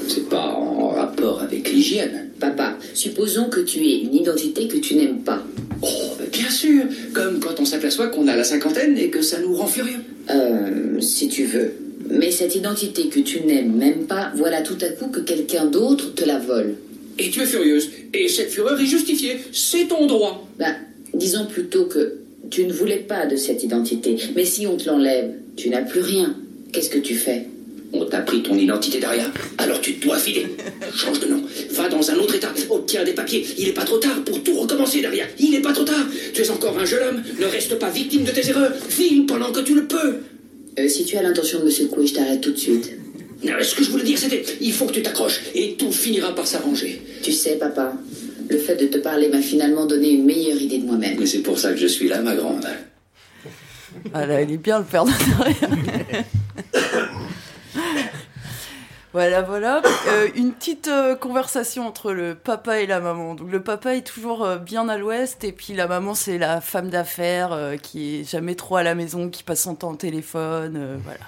C'est pas en rapport avec l'hygiène. Papa, supposons que tu aies une identité que tu n'aimes pas. Oh, mais bien sûr Comme quand on s'aperçoit qu'on a la cinquantaine et que ça nous rend furieux. Euh, si tu veux. Mais cette identité que tu n'aimes même pas, voilà tout à coup que quelqu'un d'autre te la vole. Et tu es furieuse. Et cette fureur est justifiée. C'est ton droit. Ben, disons plutôt que tu ne voulais pas de cette identité. Mais si on te l'enlève, tu n'as plus rien. Qu'est-ce que tu fais? On t'a pris ton identité, Daria. Alors tu dois filer. Change de nom. Va dans un autre état. Obtiens des papiers. Il n'est pas trop tard pour tout recommencer, Daria. Il n'est pas trop tard. Tu es encore un jeune homme. Ne reste pas victime de tes erreurs. File pendant que tu le peux. Euh, Si tu as l'intention de me secouer, je t'arrête tout de suite. Non, Ce que je voulais dire, c'était il faut que tu t'accroches et tout finira par s'arranger. Tu sais, papa, le fait de te parler m'a finalement donné une meilleure idée de moi-même. Mais c'est pour ça que je suis là, ma grande. Ah là, il est bien le père de. Voilà, voilà. Euh, une petite euh, conversation entre le papa et la maman. Donc le papa est toujours euh, bien à l'ouest et puis la maman c'est la femme d'affaires euh, qui est jamais trop à la maison, qui passe son temps au téléphone, euh, voilà.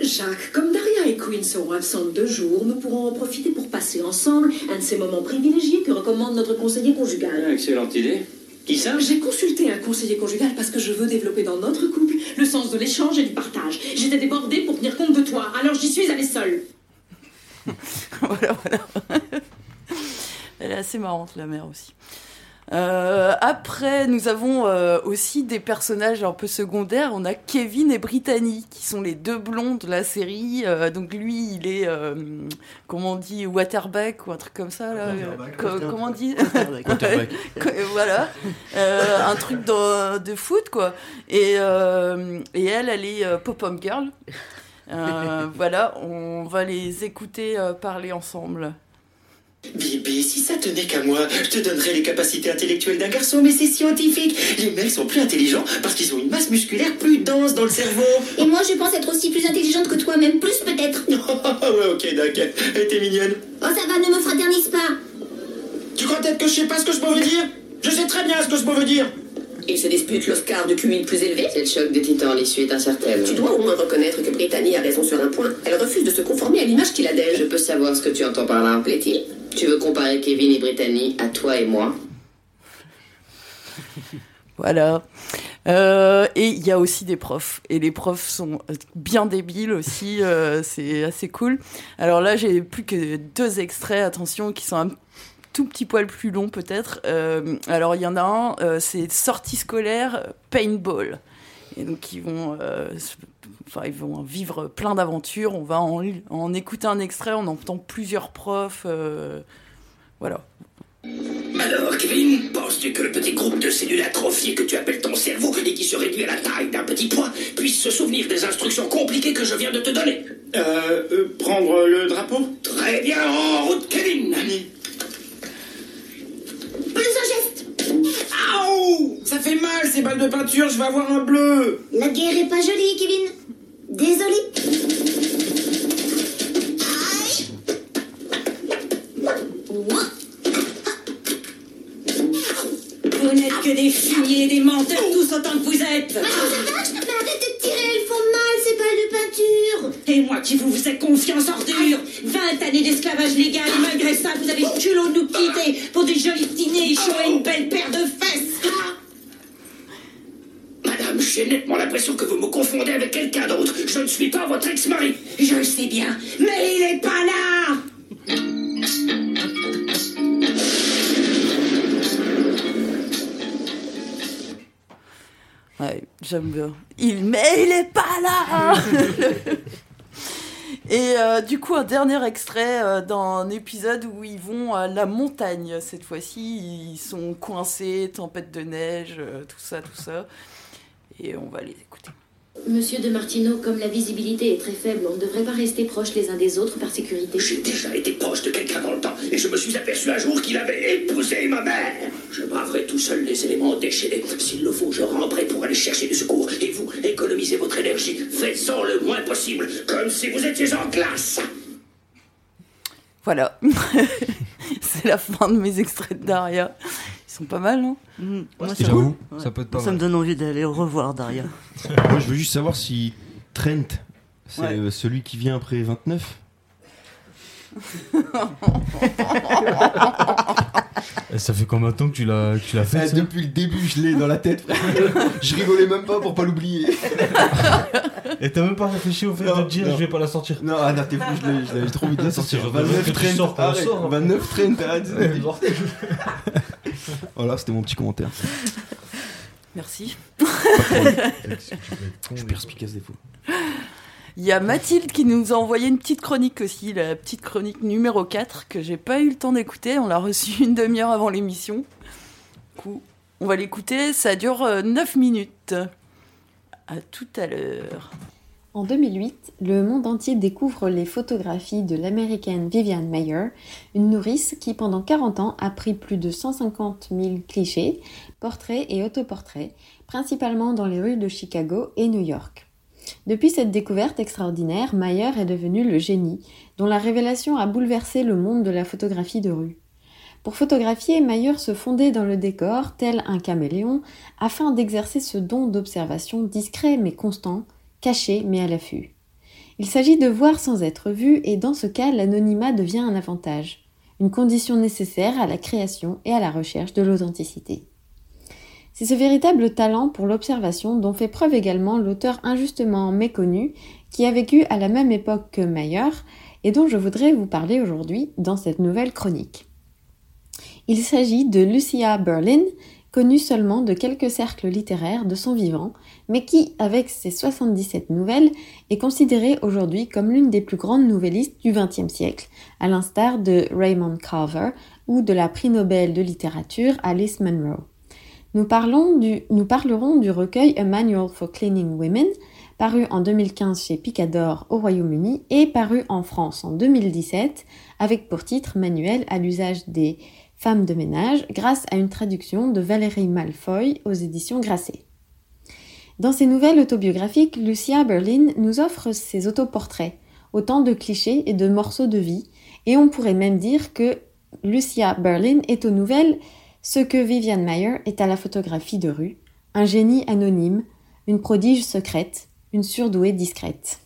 Jacques, comme Daria et Queen seront absentes deux jours, nous pourrons en profiter pour passer ensemble un de ces moments privilégiés que recommande notre conseiller conjugal. Excellente idée. Qui ça J'ai consulté un conseiller conjugal parce que je veux développer dans notre couple le sens de l'échange et du partage. J'étais débordée pour tenir compte de toi, alors j'y suis allée seule. Elle est assez marrante, la mère aussi. Euh, après, nous avons euh, aussi des personnages un peu secondaires. On a Kevin et Brittany, qui sont les deux blonds de la série. Euh, donc lui, il est, euh, comment on dit, waterback ou un truc comme ça. Là. Co- comment on dit Quarterback. Co- Voilà. Euh, un truc de, de foot, quoi. Et, euh, et elle, elle est euh, pop-up girl. Euh, voilà, on va les écouter euh, parler ensemble. Bibi, si ça tenait qu'à moi, je te donnerais les capacités intellectuelles d'un garçon, mais c'est scientifique. Les mecs sont plus intelligents parce qu'ils ont une masse musculaire plus dense dans le cerveau. Et moi, je pense être aussi plus intelligente que toi, même plus peut-être. ouais, ok, d'accord. Elle était mignonne. Oh, ça va, ne me fraternise pas. Tu crois peut-être que je sais pas ce que ce mot veut dire? Je sais très bien ce que ce mot veut dire. Ils se disputent l'Oscar de le plus élevé. C'est le choc des titans, l'issue est incertaine. Tu dois au moins reconnaître que Brittany a raison sur un point. Elle refuse de se conformer à l'image qu'il a d'elle. Je peux savoir ce que tu entends par là, plaît-il Tu veux comparer Kevin et Brittany à toi et moi Voilà. Euh, et il y a aussi des profs. Et les profs sont bien débiles aussi. euh, c'est assez cool. Alors là, j'ai plus que deux extraits, attention, qui sont un tout petit poil plus longs peut-être. Euh, alors il y en a un, euh, c'est sortie scolaire paintball. Et donc ils vont, euh, enfin, ils vont vivre plein d'aventures. On va en, en écouter un extrait, on entend plusieurs profs. euh, voilà. Alors, Kevin, penses-tu que le petit groupe de cellules atrophiées que tu appelles ton cerveau et qui se réduit à la taille d'un petit point puisse se souvenir des instructions compliquées que je viens de te donner? Euh, euh, prendre le drapeau? Très bien, en route, Kevin Plus Ça fait mal ces balles de peinture, je vais avoir un bleu La guerre est pas jolie, Kevin. Désolé. Vous n'êtes que des fumiers et des menteurs, tous autant que vous êtes. Et moi qui vous faisais confiance ordure 20 années d'esclavage légal et malgré ça vous avez le culot de nous quitter pour des jolis dîners chauds et une belle paire de fesses Madame, j'ai nettement l'impression que vous me confondez avec quelqu'un d'autre. Je ne suis pas votre ex-mari. Je le sais bien, mais il est pas là Ouais, j'aime bien. Il, mais il est pas là Et euh, du coup, un dernier extrait euh, d'un épisode où ils vont à la montagne. Cette fois-ci, ils sont coincés, tempête de neige, euh, tout ça, tout ça. Et on va les écouter. Monsieur de Martino, comme la visibilité est très faible, on ne devrait pas rester proches les uns des autres par sécurité. J'ai déjà été proche de quelqu'un dans le temps et je me suis aperçu un jour qu'il avait épousé ma mère. Je braverai tout seul les éléments déchaînés. S'il le faut, je ramperai pour aller chercher du secours. Et vous, économisez votre énergie. Faites-en le moins possible, comme si vous étiez en classe. Voilà. C'est la fin de mes extraits de Daria. Sont pas mal, non Moi, c'est ça, cool. Ouais. ça peut être pas Ça me donne envie d'aller revoir Daria. Moi, je veux juste savoir si Trent, c'est Ouais. euh, celui qui vient après 29. Et ça fait combien de temps que tu l'as que tu l'as fait Ah, ça depuis le début, je l'ai dans la tête. frère. je rigolais même pas pour pas l'oublier. Et t'as même pas réfléchi au fait Non, de te dire non. je vais pas la sortir. Non, ah, non, t'es fou, je l'avais trop envie de la sortir. C'est genre de 29 que tu sors, Trent, qu'on le arrête. sort. 29 Trent, arrête. Voilà, c'était mon petit commentaire. Merci. Je suis perspicace des fois. Il y a Mathilde qui nous a envoyé une petite chronique aussi, la petite chronique numéro 4, que j'ai pas eu le temps d'écouter. On l'a reçue une demi-heure avant l'émission. Du coup, on va l'écouter. Ça dure euh, 9 minutes. À tout à l'heure. En 2008, le monde entier découvre les photographies de l'américaine Vivian Mayer, une nourrice qui pendant 40 ans a pris plus de 150 000 clichés, portraits et autoportraits, principalement dans les rues de Chicago et New York. Depuis cette découverte extraordinaire, Mayer est devenue le génie, dont la révélation a bouleversé le monde de la photographie de rue. Pour photographier, Mayer se fondait dans le décor, tel un caméléon, afin d'exercer ce don d'observation discret mais constant, caché mais à l'affût. Il s'agit de voir sans être vu et dans ce cas, l'anonymat devient un avantage, une condition nécessaire à la création et à la recherche de l'authenticité. C'est ce véritable talent pour l'observation dont fait preuve également l'auteur injustement méconnu qui a vécu à la même époque que Mayer et dont je voudrais vous parler aujourd'hui dans cette nouvelle chronique. Il s'agit de Lucia Berlin, connue seulement de quelques cercles littéraires de son vivant, mais qui, avec ses 77 nouvelles, est considérée aujourd'hui comme l'une des plus grandes nouvellistes du XXe siècle, à l'instar de Raymond Carver ou de la prix Nobel de littérature Alice Munro. Nous, parlons du, nous parlerons du recueil A Manual for Cleaning Women, paru en 2015 chez Picador au Royaume-Uni et paru en France en 2017, avec pour titre Manuel à l'usage des femmes de ménage, grâce à une traduction de Valérie Malfoy aux éditions Grasset. Dans ses nouvelles autobiographiques, Lucia Berlin nous offre ses autoportraits, autant de clichés et de morceaux de vie, et on pourrait même dire que Lucia Berlin est aux nouvelles ce que Vivian Mayer est à la photographie de rue, un génie anonyme, une prodige secrète, une surdouée discrète.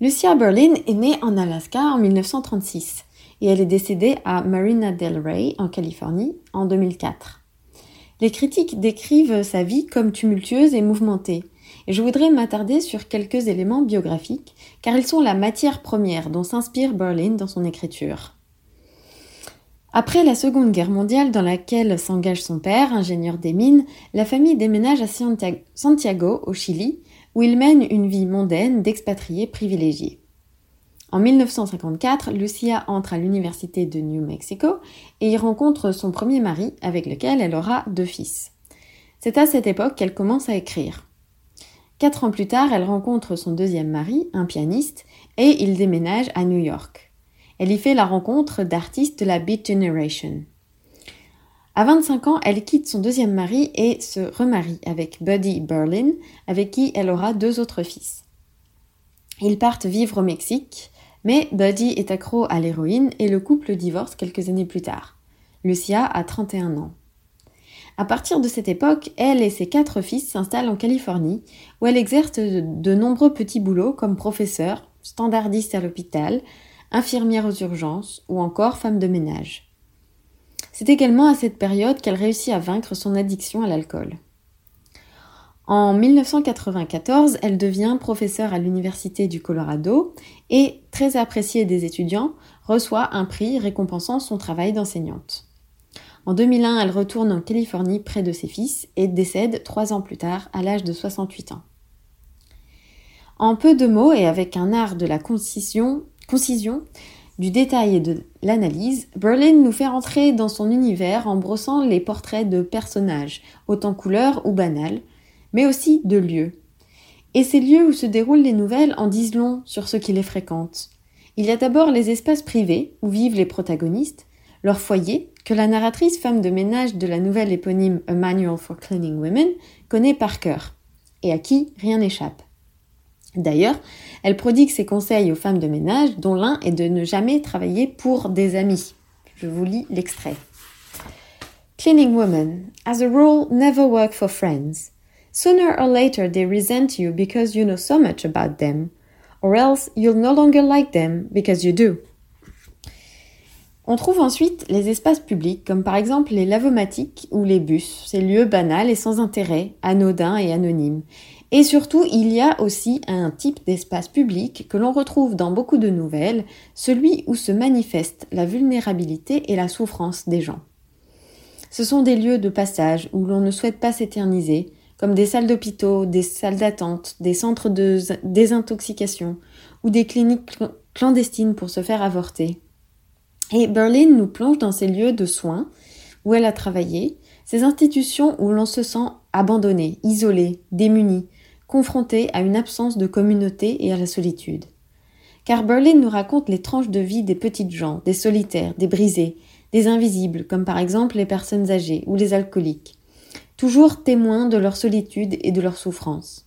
Lucia Berlin est née en Alaska en 1936 et elle est décédée à Marina del Rey en Californie en 2004. Les critiques décrivent sa vie comme tumultueuse et mouvementée, et je voudrais m'attarder sur quelques éléments biographiques, car ils sont la matière première dont s'inspire Berlin dans son écriture. Après la Seconde Guerre mondiale dans laquelle s'engage son père, ingénieur des mines, la famille déménage à Santiago, au Chili, où il mène une vie mondaine d'expatriés privilégiés. En 1954, Lucia entre à l'université de New Mexico et y rencontre son premier mari avec lequel elle aura deux fils. C'est à cette époque qu'elle commence à écrire. Quatre ans plus tard, elle rencontre son deuxième mari, un pianiste, et ils déménagent à New York. Elle y fait la rencontre d'artistes de la Beat Generation. À 25 ans, elle quitte son deuxième mari et se remarie avec Buddy Berlin, avec qui elle aura deux autres fils. Ils partent vivre au Mexique, mais Buddy est accro à l'héroïne et le couple divorce quelques années plus tard. Lucia a 31 ans. À partir de cette époque, elle et ses quatre fils s'installent en Californie, où elle exerce de, de nombreux petits boulots comme professeur, standardiste à l'hôpital, infirmière aux urgences ou encore femme de ménage. C'est également à cette période qu'elle réussit à vaincre son addiction à l'alcool. En 1994, elle devient professeure à l'Université du Colorado et, très appréciée des étudiants, reçoit un prix récompensant son travail d'enseignante. En 2001, elle retourne en Californie près de ses fils et décède trois ans plus tard à l'âge de 68 ans. En peu de mots et avec un art de la concision du détail et de l'analyse, Berlin nous fait entrer dans son univers en brossant les portraits de personnages, autant couleurs ou banals, mais aussi de lieux. Et ces lieux où se déroulent les nouvelles en disent long sur ceux qui les fréquentent. Il y a d'abord les espaces privés où vivent les protagonistes, leur foyer, que la narratrice femme de ménage de la nouvelle éponyme A Manual for Cleaning Women connaît par cœur, et à qui rien n'échappe. D'ailleurs, elle prodigue ses conseils aux femmes de ménage, dont l'un est de ne jamais travailler pour des amis. Je vous lis l'extrait. Cleaning women, as a rule, never work for friends. Sooner or later they resent you because you know so much about them, or else you'll no longer like them because you do. On trouve ensuite les espaces publics, comme par exemple les lavomatiques ou les bus, ces lieux banals et sans intérêt, anodins et anonymes, et surtout, il y a aussi un type d'espace public que l'on retrouve dans beaucoup de nouvelles, celui où se manifeste la vulnérabilité et la souffrance des gens. Ce sont des lieux de passage où l'on ne souhaite pas s'éterniser, comme des salles d'hôpitaux, des salles d'attente, des centres de désintoxication ou des cliniques clandestines pour se faire avorter. Et Berlin nous plonge dans ces lieux de soins où elle a travaillé, ces institutions où l'on se sent abandonné, isolé, démuni, confrontés à une absence de communauté et à la solitude. Car Berlin nous raconte les tranches de vie des petites gens, des solitaires, des brisés, des invisibles, comme par exemple les personnes âgées ou les alcooliques, toujours témoins de leur solitude et de leur souffrance.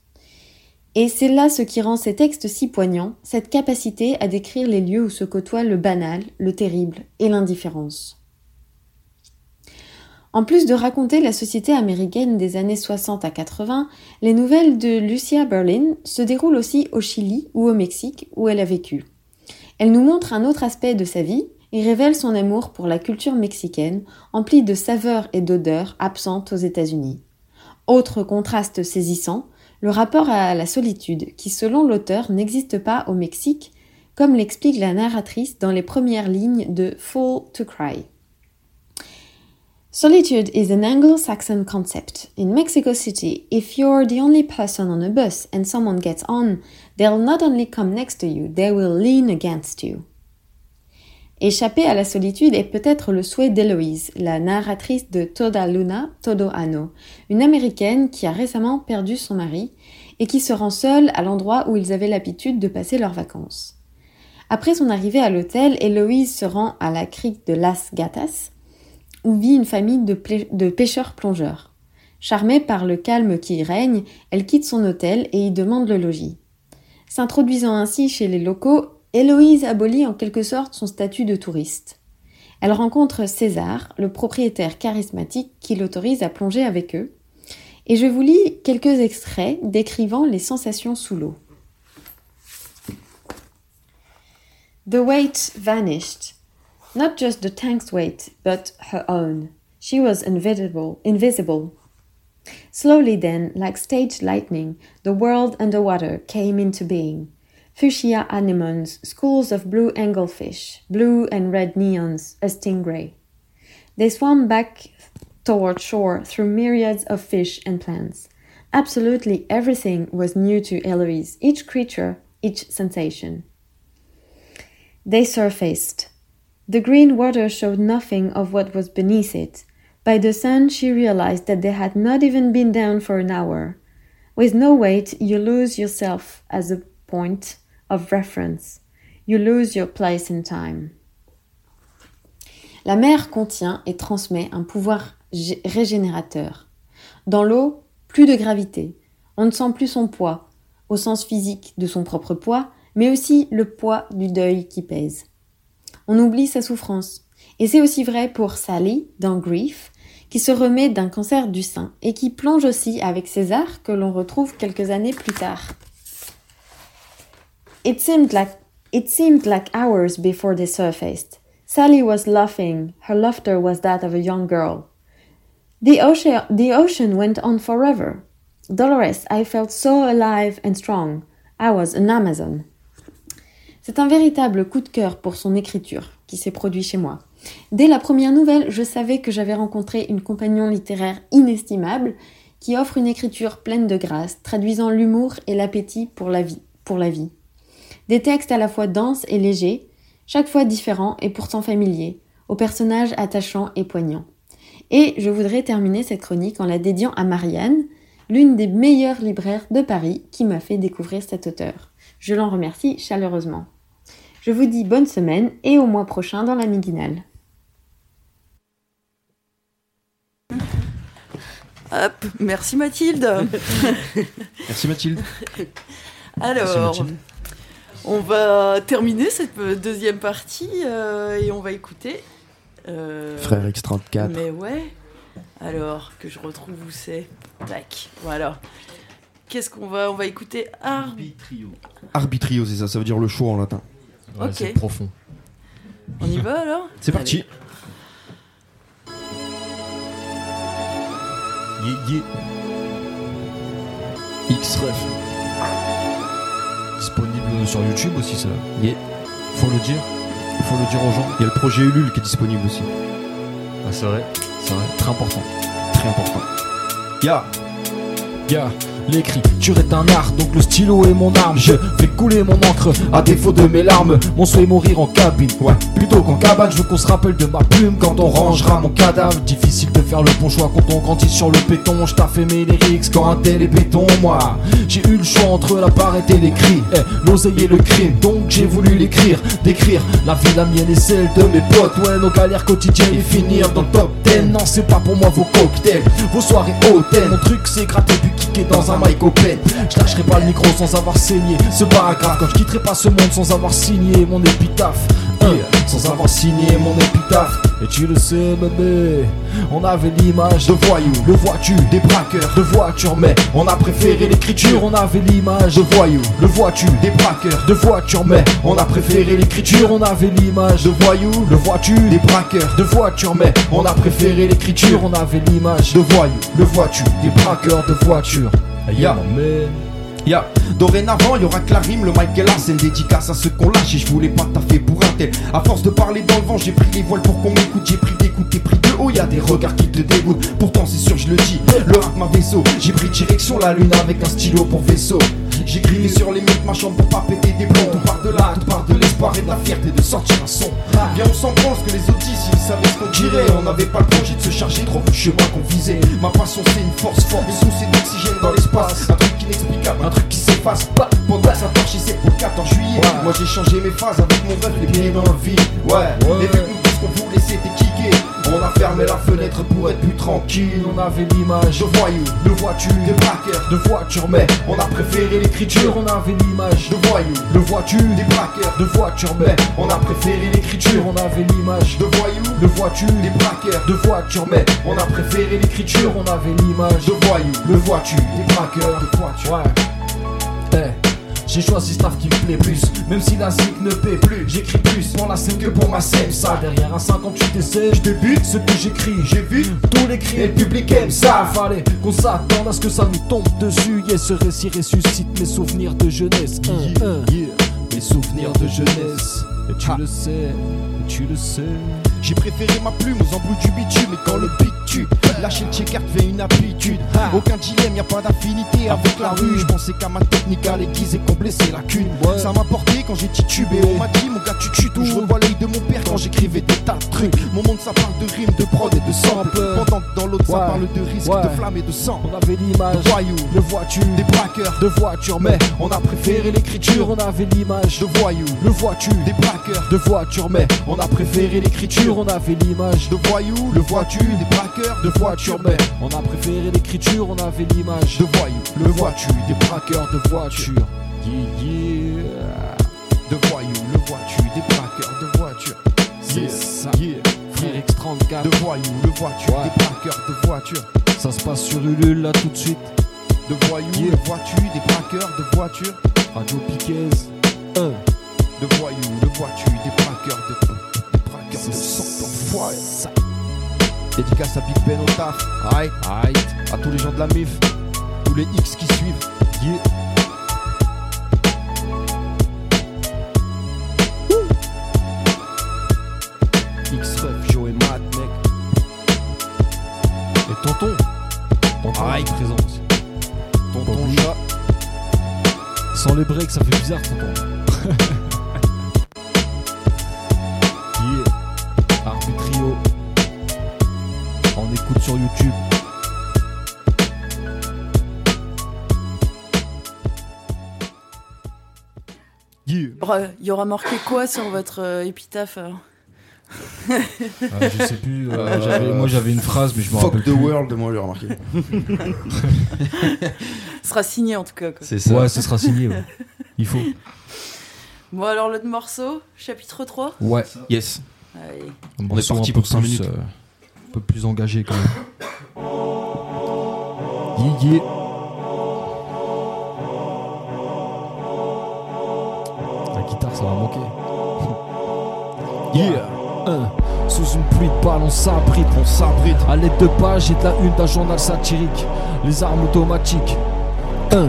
Et c'est là ce qui rend ces textes si poignants, cette capacité à décrire les lieux où se côtoient le banal, le terrible et l'indifférence. En plus de raconter la société américaine des années 60 à 80, les nouvelles de Lucia Berlin se déroulent aussi au Chili ou au Mexique où elle a vécu. Elle nous montre un autre aspect de sa vie et révèle son amour pour la culture mexicaine, emplie de saveurs et d'odeurs absentes aux États-Unis. Autre contraste saisissant, le rapport à la solitude, qui selon l'auteur n'existe pas au Mexique, comme l'explique la narratrice dans les premières lignes de Full to Cry. Solitude is an Anglo Saxon concept. In Mexico City, if you're the only person on a bus and someone gets on, they'll not only come next to you, they will lean against you. Échapper à la solitude est peut-être le souhait d'Héloïse, la narratrice de Toda Luna, Todo Ano, une américaine qui a récemment perdu son mari et qui se rend seule à l'endroit où ils avaient l'habitude de passer leurs vacances. Après son arrivée à l'hôtel, Héloïse se rend à la crique de Las Gatas, où vit une famille de, de pêcheurs-plongeurs. Charmée par le calme qui y règne, elle quitte son hôtel et y demande le logis. S'introduisant ainsi chez les locaux, Héloïse abolit en quelque sorte son statut de touriste. Elle rencontre César, le propriétaire charismatique qui l'autorise à plonger avec eux, et je vous lis quelques extraits décrivant les sensations sous l'eau. The weight vanished. Not just the tank's weight, but her own. She was invisible, invisible. Slowly then, like stage lightning, the world underwater came into being. Fuchsia anemones, schools of blue anglefish, blue and red neons, a stingray. They swam back toward shore through myriads of fish and plants. Absolutely everything was new to Eloise, each creature, each sensation. They surfaced. The green water showed nothing of what was beneath it. By the sun, she realized that they had not even been down for an hour. With no weight, you lose yourself as a point of reference. You lose your place in time. La mer contient et transmet un pouvoir régénérateur. Dans l'eau, plus de gravité. On ne sent plus son poids, au sens physique de son propre poids, mais aussi le poids du deuil qui pèse. On oublie sa souffrance. Et c'est aussi vrai pour Sally dans Grief, qui se remet d'un cancer du sein et qui plonge aussi avec César que l'on retrouve quelques années plus tard. It seemed like it seemed like hours before they surfaced. Sally was laughing. Her laughter was that of a young girl. The ocean, the ocean went on forever. Dolores, I felt so alive and strong. I was an Amazon. C'est un véritable coup de cœur pour son écriture qui s'est produit chez moi. Dès la première nouvelle, je savais que j'avais rencontré une compagnon littéraire inestimable qui offre une écriture pleine de grâce, traduisant l'humour et l'appétit pour la vie. Pour la vie. Des textes à la fois denses et légers, chaque fois différents et pourtant familiers, aux personnages attachants et poignants. Et je voudrais terminer cette chronique en la dédiant à Marianne, l'une des meilleures libraires de Paris qui m'a fait découvrir cet auteur. Je l'en remercie chaleureusement. Je vous dis bonne semaine et au mois prochain dans la Miguinale. Hop, merci Mathilde. Merci Mathilde. Alors, Merci, Mathilde. On va terminer cette deuxième partie euh, et on va écouter. euh, Frère X34. Mais ouais. Alors, que je retrouve où c'est? Tac, voilà. Qu'est-ce qu'on va On va écouter Arbitrio. Arbitrio, c'est ça, ça veut dire le choix en latin. Ouais, Ok. c'est profond. On y va alors? C'est parti. Yeah, yeah. X-Ref. Disponible sur YouTube aussi, ça. Yeah. Faut le dire. Faut le dire aux gens. Il y a le projet Ulule qui est disponible aussi. Ah, c'est vrai? C'est vrai. Très important. Très important. Ya. Ya. L'écriture est un art, donc le stylo est mon arme. Je fais couler mon encre à défaut de mes larmes. Mon souhait mourir en cabine, ouais, plutôt qu'en cabane. Je veux qu'on se rappelle de ma plume quand on rangera mon cadavre. Difficile de faire le bon choix quand on grandit sur le béton. Je fait mes lyrics quand un tel est béton, moi. J'ai eu le choix entre la parette et l'écrit, eh, l'oseille et le crime. Donc j'ai voulu l'écrire, décrire la vie, la mienne et celle de mes potes. Ouais, nos galères quotidiennes et finir dans le top 10. Non, c'est pas pour moi vos cocktails, vos soirées hautaines. Mon truc c'est gratter puis kicker dans un open. Je lâcherai pas le micro sans avoir saigné ce paragraphe. Quand je quitterai pas ce monde sans avoir signé mon épitaphe. Sans avoir signé mon épitaphe. Et tu le sais, bébé, on avait l'image de voyous, le vois-tu, des braqueurs de voitures, mais on a préféré l'écriture. On avait l'image de voyous, le vois-tu, des braqueurs de voitures, mais on a préféré l'écriture. On avait l'image de voyous, le vois-tu, des braqueurs de voitures, mais on a préféré l'écriture. On avait l'image de voyous, le vois-tu, des braqueurs de voitures. Ya, Ya, dorénavant, y aura que la rime, le Michael Larsen dédicace à ceux qu'on lâche et je voulais pas taffer pour un tel. À force de parler dans le vent, j'ai pris les voiles pour qu'on m'écoute, j'ai pris d'écoute, t'es pris de haut, y a des regards qui te dégoûtent. Pourtant, c'est sûr, je le dis, le rap ma vaisseau. J'ai pris direction la lune avec un stylo pour vaisseau. J'ai crié sur les murs de ma chambre pour pas péter des plombs. Tout part de là, tout part de l'espoir et de la fierté de sortir un son. Bien, on s'en pense que les autres s'ils savaient ce qu'on dirait. On n'avait pas le projet de se charger trop vu chemin qu'on visait. Ma passion, c'est une force forte, une source d'oxygène dans l'espace. Un truc inexplicable, un truc qui s'efface pas. Pendant que ça torche, c'est pour le 14 juillet. Moi, j'ai changé mes phases avec mon rêve, les pieds dans le vide. Ouais, les mecs nous disent qu'on voulait. On a fermé la fenêtre pour être plus tranquille. On avait l'image de voyous, de voitures, des braqueurs, de voitures, mais on a préféré l'écriture. On avait l'image de voyous, de voitures, des braqueurs, de voitures, mais on a préféré l'écriture. On avait l'image de voyous, de voitures, des braqueurs, de voitures, mais on a préféré l'écriture. On avait l'image de voyous, de voitures, des braqueurs, de voitures. Ouais. J'ai choisi staff qui me plaît plus, même si la zik ne paie plus. J'écris plus pour la scène que pour ma scène. Ça, derrière un 58 essais, je débute ce que j'écris. J'ai vu tous les cris et le public aime ça. Fallait qu'on s'attende à ce que ça nous tombe dessus. Yeah, ce récit ressuscite mes souvenirs de jeunesse. Un, un. Mes souvenirs de jeunesse. Et tu le sais, et tu le sais. J'ai préféré ma plume aux embrouilles du bitume Et quand le beat lâcher le checker devient une habitude. Aucun dilemme, y a pas d'affinité avec la rue. Je pensais qu'à ma technique à l'aiguise et combler ses lacunes Ça m'a porté quand j'ai titubé. On m'a dit mon gars tu tues tout. Je revois l'œil de mon père quand j'écrivais des tas de trucs. Mon monde ça parle de rimes, de prod et de sample Pendant que dans l'autre ça parle de risque, de flamme et de sang. On avait l'image De voyous, de voitures, des braqueurs, de voitures, mais on a préféré l'écriture on avait l'image De voyous, de voitures, des braqueurs, de voitures, mais on a préféré l'écriture. on avait l'image de voyous, le voiture, des braqueurs, de voitures, mais on a préféré l'écriture, on avait l'image de voyous, le voiture, des braqueurs de voitures. Yeah, yeah. de voyous, le voiture, des braqueurs, de voiture. C'est Yeah, ça. yeah. Frère X34. De voyous, le voiture, Ouais. des braqueurs, de voiture. Ça se passe sur Ulule là tout de suite. De voyous, le voiture, des braqueurs, de voiture. Radio Piquez. Un. De voyous, le voiture, des braqueurs, de, des braqueurs de sang d'enfoiré. Dédicace à Big Ben au taf. Aïe, aïe. À tous les gens de la MIF. Tous les X qui suivent. Yeah. X-Ref, Joe et Matt, mec. Et tonton. Tonton Aïe. présent aussi. Tonton chat. Sans les breaks, ça fait bizarre, tonton. YouTube. Yeah. Il y aura- Il y aura marqué quoi sur votre euh, épitaphe alors Ah, je sais plus. euh, j'avais- moi j'avais une phrase, mais je me Fuck rappelle the plus. world, moi, j'ai remarqué. Ce sera signé en tout cas. quoi. C'est ça. Ouais, ce sera signé. ouais. Il faut. Bon alors l'autre morceau, chapitre 3 Ouais. Yes. Allez. On est parti pour cinq plus, minutes. euh, plus engagé quand même. La guitare, ça va manquer. Yeah. Un. Sous une pluie de balles, on s'abrite. On s'abrite. À l'aide de pages et de la une d'un journal satirique. Les armes automatiques. Un.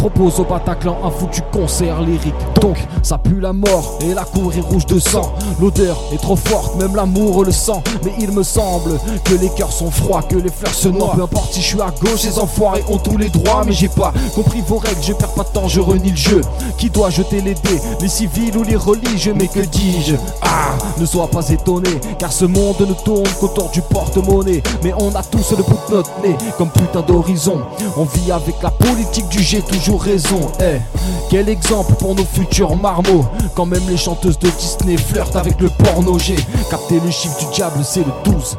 Propose au Bataclan un foutu concert lyrique. Donc, ça pue la mort et la cour est rouge de sang. L'odeur est trop forte, même l'amour le sent. Mais il me semble que les cœurs sont froids, que les fleurs se noient. Peu importe si je suis à gauche, ces enfoirés ont tous les droits. Mais j'ai pas compris vos règles, je perds pas de temps, je renie le jeu. Qui doit jeter les dés, les civils ou les religieux? Mais que dis-je? Ah, ne sois pas étonné, car ce monde ne tourne qu'autour du porte-monnaie. Mais on a tous le bout de notre nez, comme putain d'horizon. On vit avec la politique du j'ai toujours raison. Eh, quel exemple pour nos futurs marmots? Quand même les chanteuses de Disney flirtent avec le porno. J'ai capté le chiffre du diable, c'est le 12.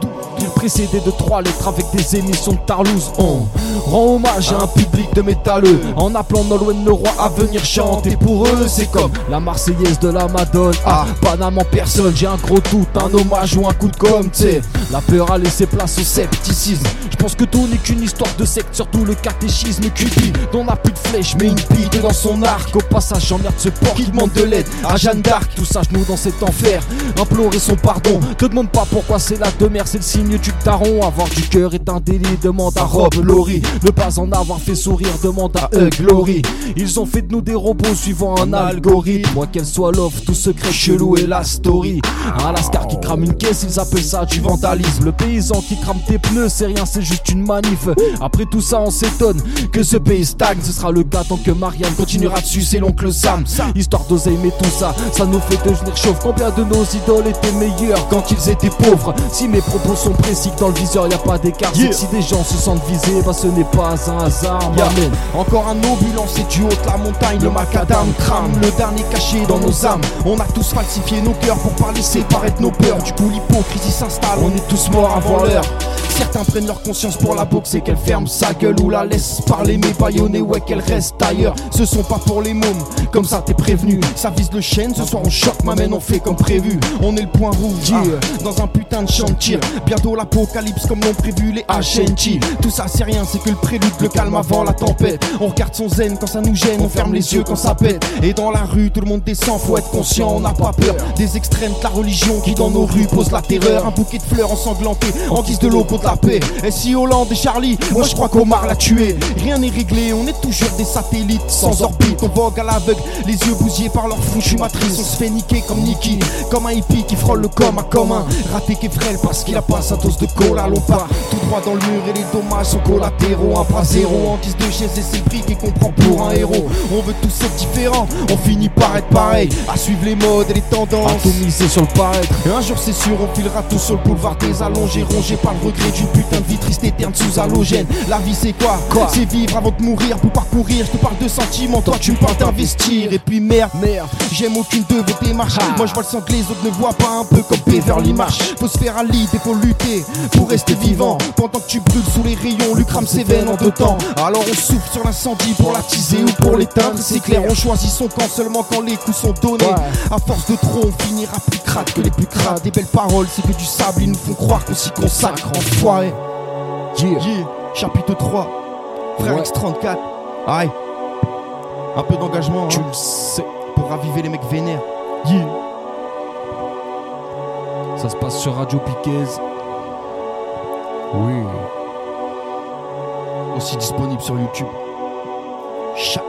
Précédé de trois lettres avec des émissions de Tarlouse. On rend hommage à un public de métalleux en appelant Nolwenn le roi à venir chanter pour eux. C'est comme la Marseillaise de la Madone. Ah, Paname en personne, j'ai un gros doute, un hommage ou un coup de com', t'sais. La peur a laissé place au scepticisme. Je pense que tout n'est qu'une histoire de secte, surtout le catéchisme Cupid. Dont n'a plus de flèche, mais une bite dans son arc. Au passage, j'emmerde ce porc qui demande de l'aide à Jeanne d'Arc. Tout ça, nous dans cet enfer. Implorer son pardon. Te demande pas pourquoi c'est la demeure, c'est le signe du taron. Avoir du cœur est un délit, demande à Rob Laurie. Ne pas en avoir fait sourire, demande à Hug. Ils ont fait de nous des robots suivant un algorithme. Moi qu'elle soit love, tout secret chelou et la story. Un lascar qui crame une caisse, ils appellent ça du vandalisme. Le paysan qui crame tes pneus, c'est rien, c'est juste une manif. Après tout ça, on s'étonne que ce pays stagne. Ce sera le cas tant que Marianne continuera dessus, c'est l'oncle Sam. Histoire d'oser, mais tout ça, ça nous fait devenir chauve. Combien de nos idoles étaient meilleurs quand ils étaient pauvres? Si mes propos sont précis, dans le viseur y a pas d'écart. Si des gens se sentent visés, bah ce n'est pas un hasard. Yeah. Encore un obus lancé du haut de la montagne, le macadam crame, le dernier caché dans nos âmes. On a tous falsifié nos cœurs pour pas laisser paraître nos peurs. Du coup, l'hypocrisie s'installe, on est tous morts avant l'heure. Certains prennent leur conscience pour la boxe et qu'elle ferme sa gueule ou la laisse parler, mais baïonner, ouais, qu'elle reste ailleurs. Ce sont pas pour les mômes, comme ça t'es prévenu. Ça vise le chêne, ce soir on choque, ma on fait comme prévu. On est le point rouge, ah, dans un putain de tir. Bientôt l'apocalypse comme l'ont prévu les HNT. Tout ça c'est rien, c'est que le prélude, le calme avant la tempête. On regarde son zen quand ça nous gêne, on ferme les yeux quand ça pète. Et dans la rue, tout le monde descend, faut être conscient, on n'a pas peur. Des extrêmes de la religion qui dans nos rues pose la terreur. Un bouquet de fleurs ensanglanté en guise de l'eau de la Et si Hollande et Charlie, moi je crois qu'Omar l'a tué. Rien n'est réglé, on est toujours des satellites sans orbite. On vogue à l'aveugle, les yeux bousillés par leur fouchue matrice. On se fait niquer comme Nicky, comme un hippie qui frôle le com à commun. Raté qui frêle parce qu'il a pas sa dose de cola. L'on part tout droit dans le mur et les dommages sont collatéraux. Un bras zéro en guise de chaise et c'est prix qui comprend pour un héros. On veut tous être différents, on finit par être pareil. À suivre les modes et les tendances. Miser sur le paraître. Et un jour c'est sûr, on filera tout sur le boulevard des allongés, rongé par le regret d'une putain de vie triste et terne sous halogène. La vie c'est quoi, Quoi C'est vivre avant de mourir pour parcourir. Je te parle de sentiments, toi tu me parles d'investir. Et puis merde, merde, j'aime aucune de vos démarches. Moi je vois le sang que les autres ne voient pas un peu comme Beverly Marsh. Faut se faire à l'idée, faut lutter pour rester vivant. Pendant que tu brûles sous les rayons, lui crame ses veines en deux temps. Alors on souffle sur l'incendie pour l'attiser ou pour l'éteindre. C'est clair, on choisit son camp seulement quand les coups sont donnés. À force de trop, on finira plus crade que les plus crades. Des belles paroles, c'est que du sable, ils nous font croire qu'on s'y consacre. Enfoiré. Yeah. Chapitre 3. Frère Ouais. X34. Aïe. Un peu d'engagement. Tu hein, le sais. pour raviver les mecs vénères. Yeah. Ça se passe sur Radio Piquez. Oui. Aussi disponible sur YouTube. Cha-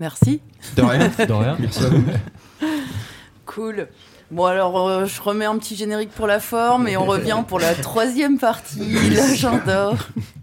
Merci. De rien. De rien. Merci à vous. Cool. Bon alors, euh, je remets un petit générique pour la forme et on revient pour la troisième partie, l'agenda.